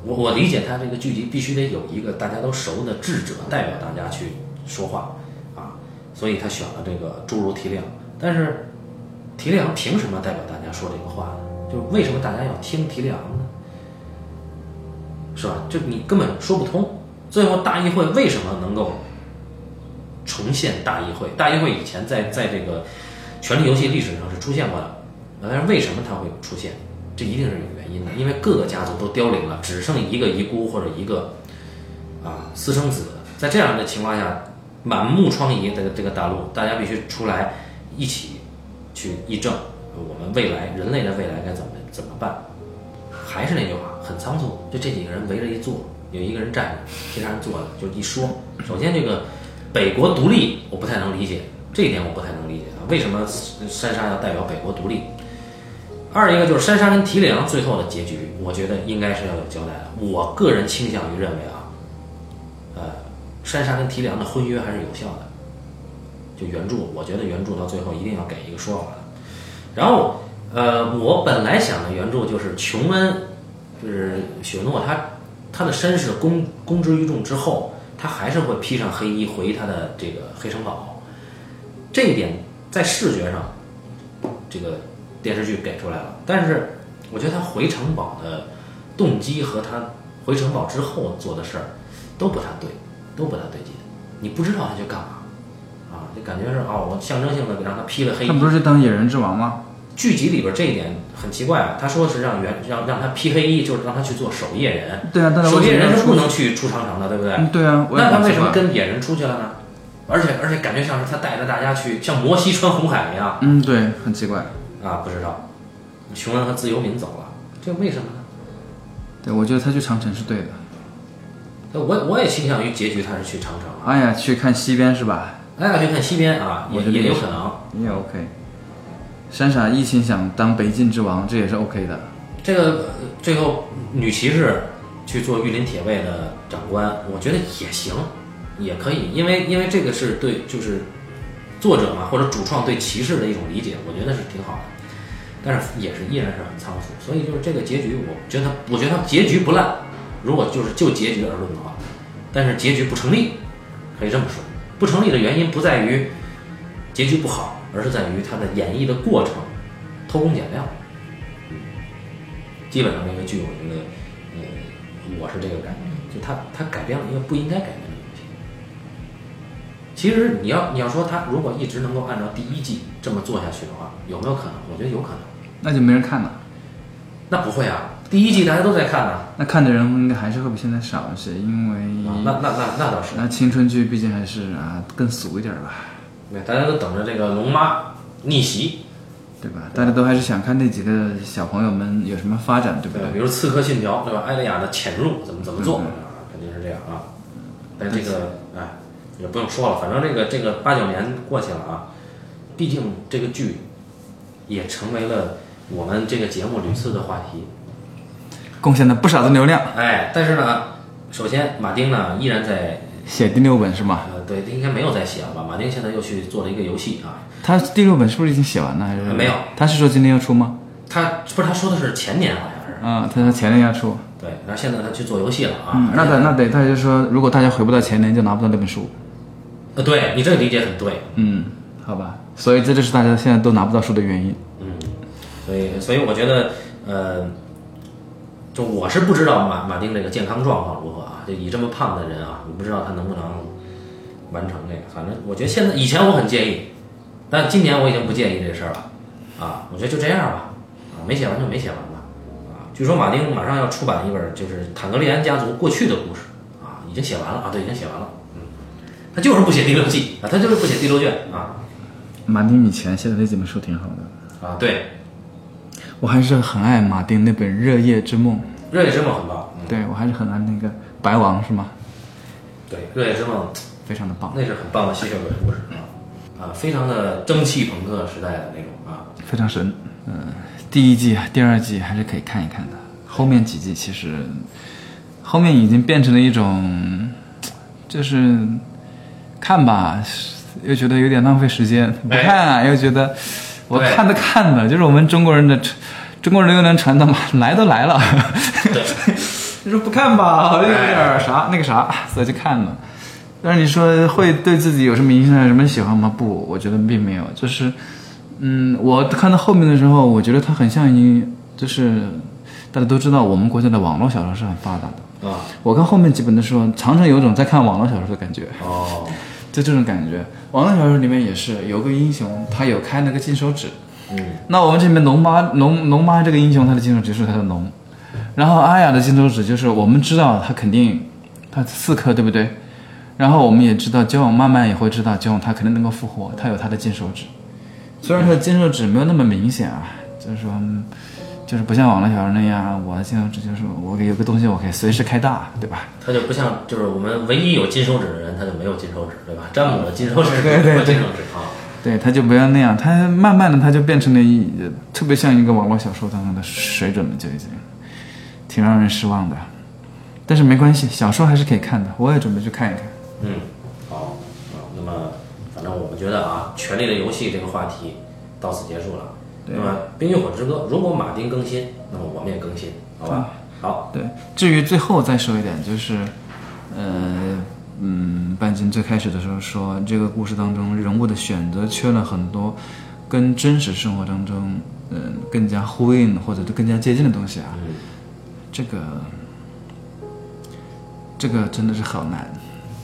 我我理解他这个剧集必须得有一个大家都熟的智者代表大家去说话啊，所以他选了这个侏儒提里昂。但是提里昂凭什么代表大家说这个话呢？就为什么大家要听提里昂呢？是吧？就你根本说不通。最后大议会为什么能够？重现大议会，大议会以前在在这个《权力游戏》历史上是出现过的，但是为什么它会出现？这一定是有原因的，因为各个家族都凋零了，只剩一个遗孤或者一个啊私生子，在这样的情况下，满目疮痍的这个大陆，大家必须出来一起去议政，我们未来人类的未来该怎么怎么办？还是那句话，很仓促，就这几个人围着一坐，有一个人站着，其他人坐着，就一说。首先这个。北国独立，我不太能理解这一点，我不太能理解，为什么珊莎要代表北国独立？二一个就是珊莎跟提梁最后的结局，我觉得应该是要有交代的。我个人倾向于认为啊，呃，珊莎跟提梁的婚约还是有效的。就原著，我觉得原著到最后一定要给一个说法的。然后，呃，我本来想的原著就是琼恩，就是雪诺，他他的身世公公之于众之后。他还是会披上黑衣回他的这个黑城堡，这一点在视觉上，这个电视剧给出来了。但是我觉得他回城堡的动机和他回城堡之后做的事儿都不太对，都不太对劲。你不知道他去干嘛啊？就感觉是哦，我象征性的给让他披了黑衣。他不是当野人之王吗？剧集里边这一点很奇怪啊，他说是让原让让他披黑衣，就是让他去做守夜人。对啊，但守夜人是不能去出长城的，对不对？对啊。那他为什么跟野人出去了呢？而且而且感觉像是他带着大家去，像摩西穿红海一样。嗯，对，很奇怪啊，不知道。穷人和自由民走了，这为什么呢？对，我觉得他去长城是对的。我我也倾向于结局他是去长城。哎呀，去看西边是吧？哎呀，去看西边啊，也也有可能。也 OK。珊莎一心想当北境之王，这也是 OK 的。这个最后女骑士去做御林铁卫的长官，我觉得也行，也可以，因为因为这个是对，就是作者嘛或者主创对骑士的一种理解，我觉得是挺好的。但是也是依然是很仓促，所以就是这个结局，我觉得我觉得结局不烂。如果就是就结局而论的话，但是结局不成立，可以这么说，不成立的原因不在于结局不好。而是在于它的演绎的过程偷工减料，基本上这个剧我觉得，呃，我是这个感觉，就他他改变了一个不应该改变的东西。其实你要你要说他如果一直能够按照第一季这么做下去的话，有没有可能？我觉得有可能。那就没人看了。那不会啊，第一季大家都在看呢。那看的人应该还是会比现在少一些，因为那那那那倒是。那青春剧毕竟还是啊更俗一点吧。对，大家都等着这个龙妈逆袭，对吧？大家都还是想看那几个小朋友们有什么发展，对不对？比如《刺客信条》，对吧？艾丽亚的潜入怎么怎么做，肯定是这样啊。但这个哎，也不用说了，反正这个这个八九年过去了啊，毕竟这个剧也成为了我们这个节目屡次的话题，贡献了不少的流量。哎，但是呢，首先马丁呢依然在。写第六本是吗？呃，对，应该没有在写了吧？马丁现在又去做了一个游戏啊。他第六本是不是已经写完了？还是没有？他是说今年要出吗？他不是他说的是前年好像是。啊，他说前年要出。对，然后现在他去做游戏了啊。嗯，那得那得，他就说如果大家回不到前年，就拿不到那本书。呃，对你这个理解很对。嗯，好吧，所以这就是大家现在都拿不到书的原因。嗯，所以所以我觉得，呃，就我是不知道马马丁这个健康状况如何啊，就以这么胖的人啊，我不知道他能不能完成这个。反正我觉得现在以前我很介意，但今年我已经不介意这事儿了啊。我觉得就这样吧，啊，没写完就没写完吧。啊，据说马丁马上要出版一本就是坦格利安家族过去的故事啊，已经写完了啊，对，已经写完了。嗯，他就是不写第六季啊，他就是不写第六卷啊马丁以前写的那几本书挺好的，啊，对，我还是很爱马丁那本《热夜之梦》，热夜之梦很棒，嗯，对我还是很爱那个白王是吗？对，热夜之梦非常的棒，那是很棒的吸血鬼故事啊。啊，非常的蒸汽朋克时代的那种啊。非常神。嗯，第一季、第二季还是可以看一看的，后面几季其实后面已经变成了一种，就是看吧，又觉得有点浪费时间；不看啊，又觉得我看的看的，就是我们中国人的中国人又能传统嘛，来都来了，你说 不看吧，好像有点啥那个啥，所以就看了。但是你说会对自己有什么影响、有什么喜欢吗？不，我觉得并没有。就是，嗯，我看到后面的时候，我觉得它很像一，就是大家都知道，我们国家的网络小说是很发达的。啊，我看后面几本的时候，常常有种在看网络小说的感觉，哦，就这种感觉。网络小说里面也是有个英雄，他有开那个金手指，嗯，那我们这边龙妈龙龙妈这个英雄，他的金手指是他的龙，然后阿雅的金手指就是我们知道他肯定他四颗对不对？然后我们也知道交往慢慢也会知道交往他肯定能够复活，他有他的金手指，虽然他的金手指没有那么明显啊，就是说嗯就是不像网络小说那样，我的金手指就是我有个东西我可以随时开大，对吧？他就不像就是我们唯一有金手指的人，他就没有金手指，对吧？詹姆的金手指，对对对金手指啊，对，他就不要那样，他慢慢的他就变成了一呃特别像一个网络小说当中的水准了，就已经挺让人失望的。但是没关系，小说还是可以看的，我也准备去看一看。嗯，好啊，那么反正我们觉得啊，《权力的游戏》这个话题到此结束了。那么《冰与火之歌》如果马丁更新，那么我们也更新，好吧？好，对，至于最后再说一点，就是，呃，嗯，半斤最开始的时候说，这个故事当中人物的选择缺了很多跟真实生活当中，嗯、更加呼应或者更加接近的东西啊。嗯，这个，这个真的是好难，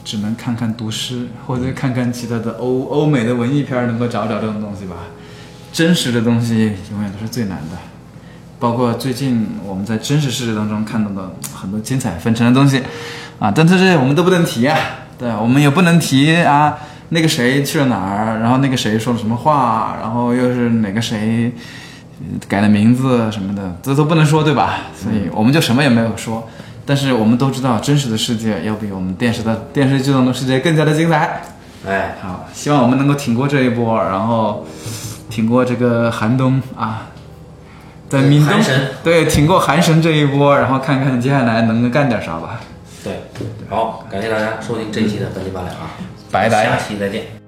只能看看读诗或者看看其他的欧欧美的文艺片，能够找找这种东西吧。真实的东西永远都是最难的，包括最近我们在真实世界当中看到的很多精彩纷呈的东西，啊，但这些我们都不能提啊，对，我们也不能提啊，那个谁去了哪儿，然后那个谁说了什么话，然后又是哪个谁呃改了名字什么的，这都不能说，对吧？所以我们就什么也没有说。但是我们都知道，真实的世界要比我们电视的电视剧当中的世界更加的精彩。哎，好，希望我们能够挺过这一波，然后挺过这个寒冬啊，在闽东神对挺过寒神这一波，然后看看接下来能够干点啥吧。对，好，感谢大家收听这一期的半斤八两啊，拜拜下期再见。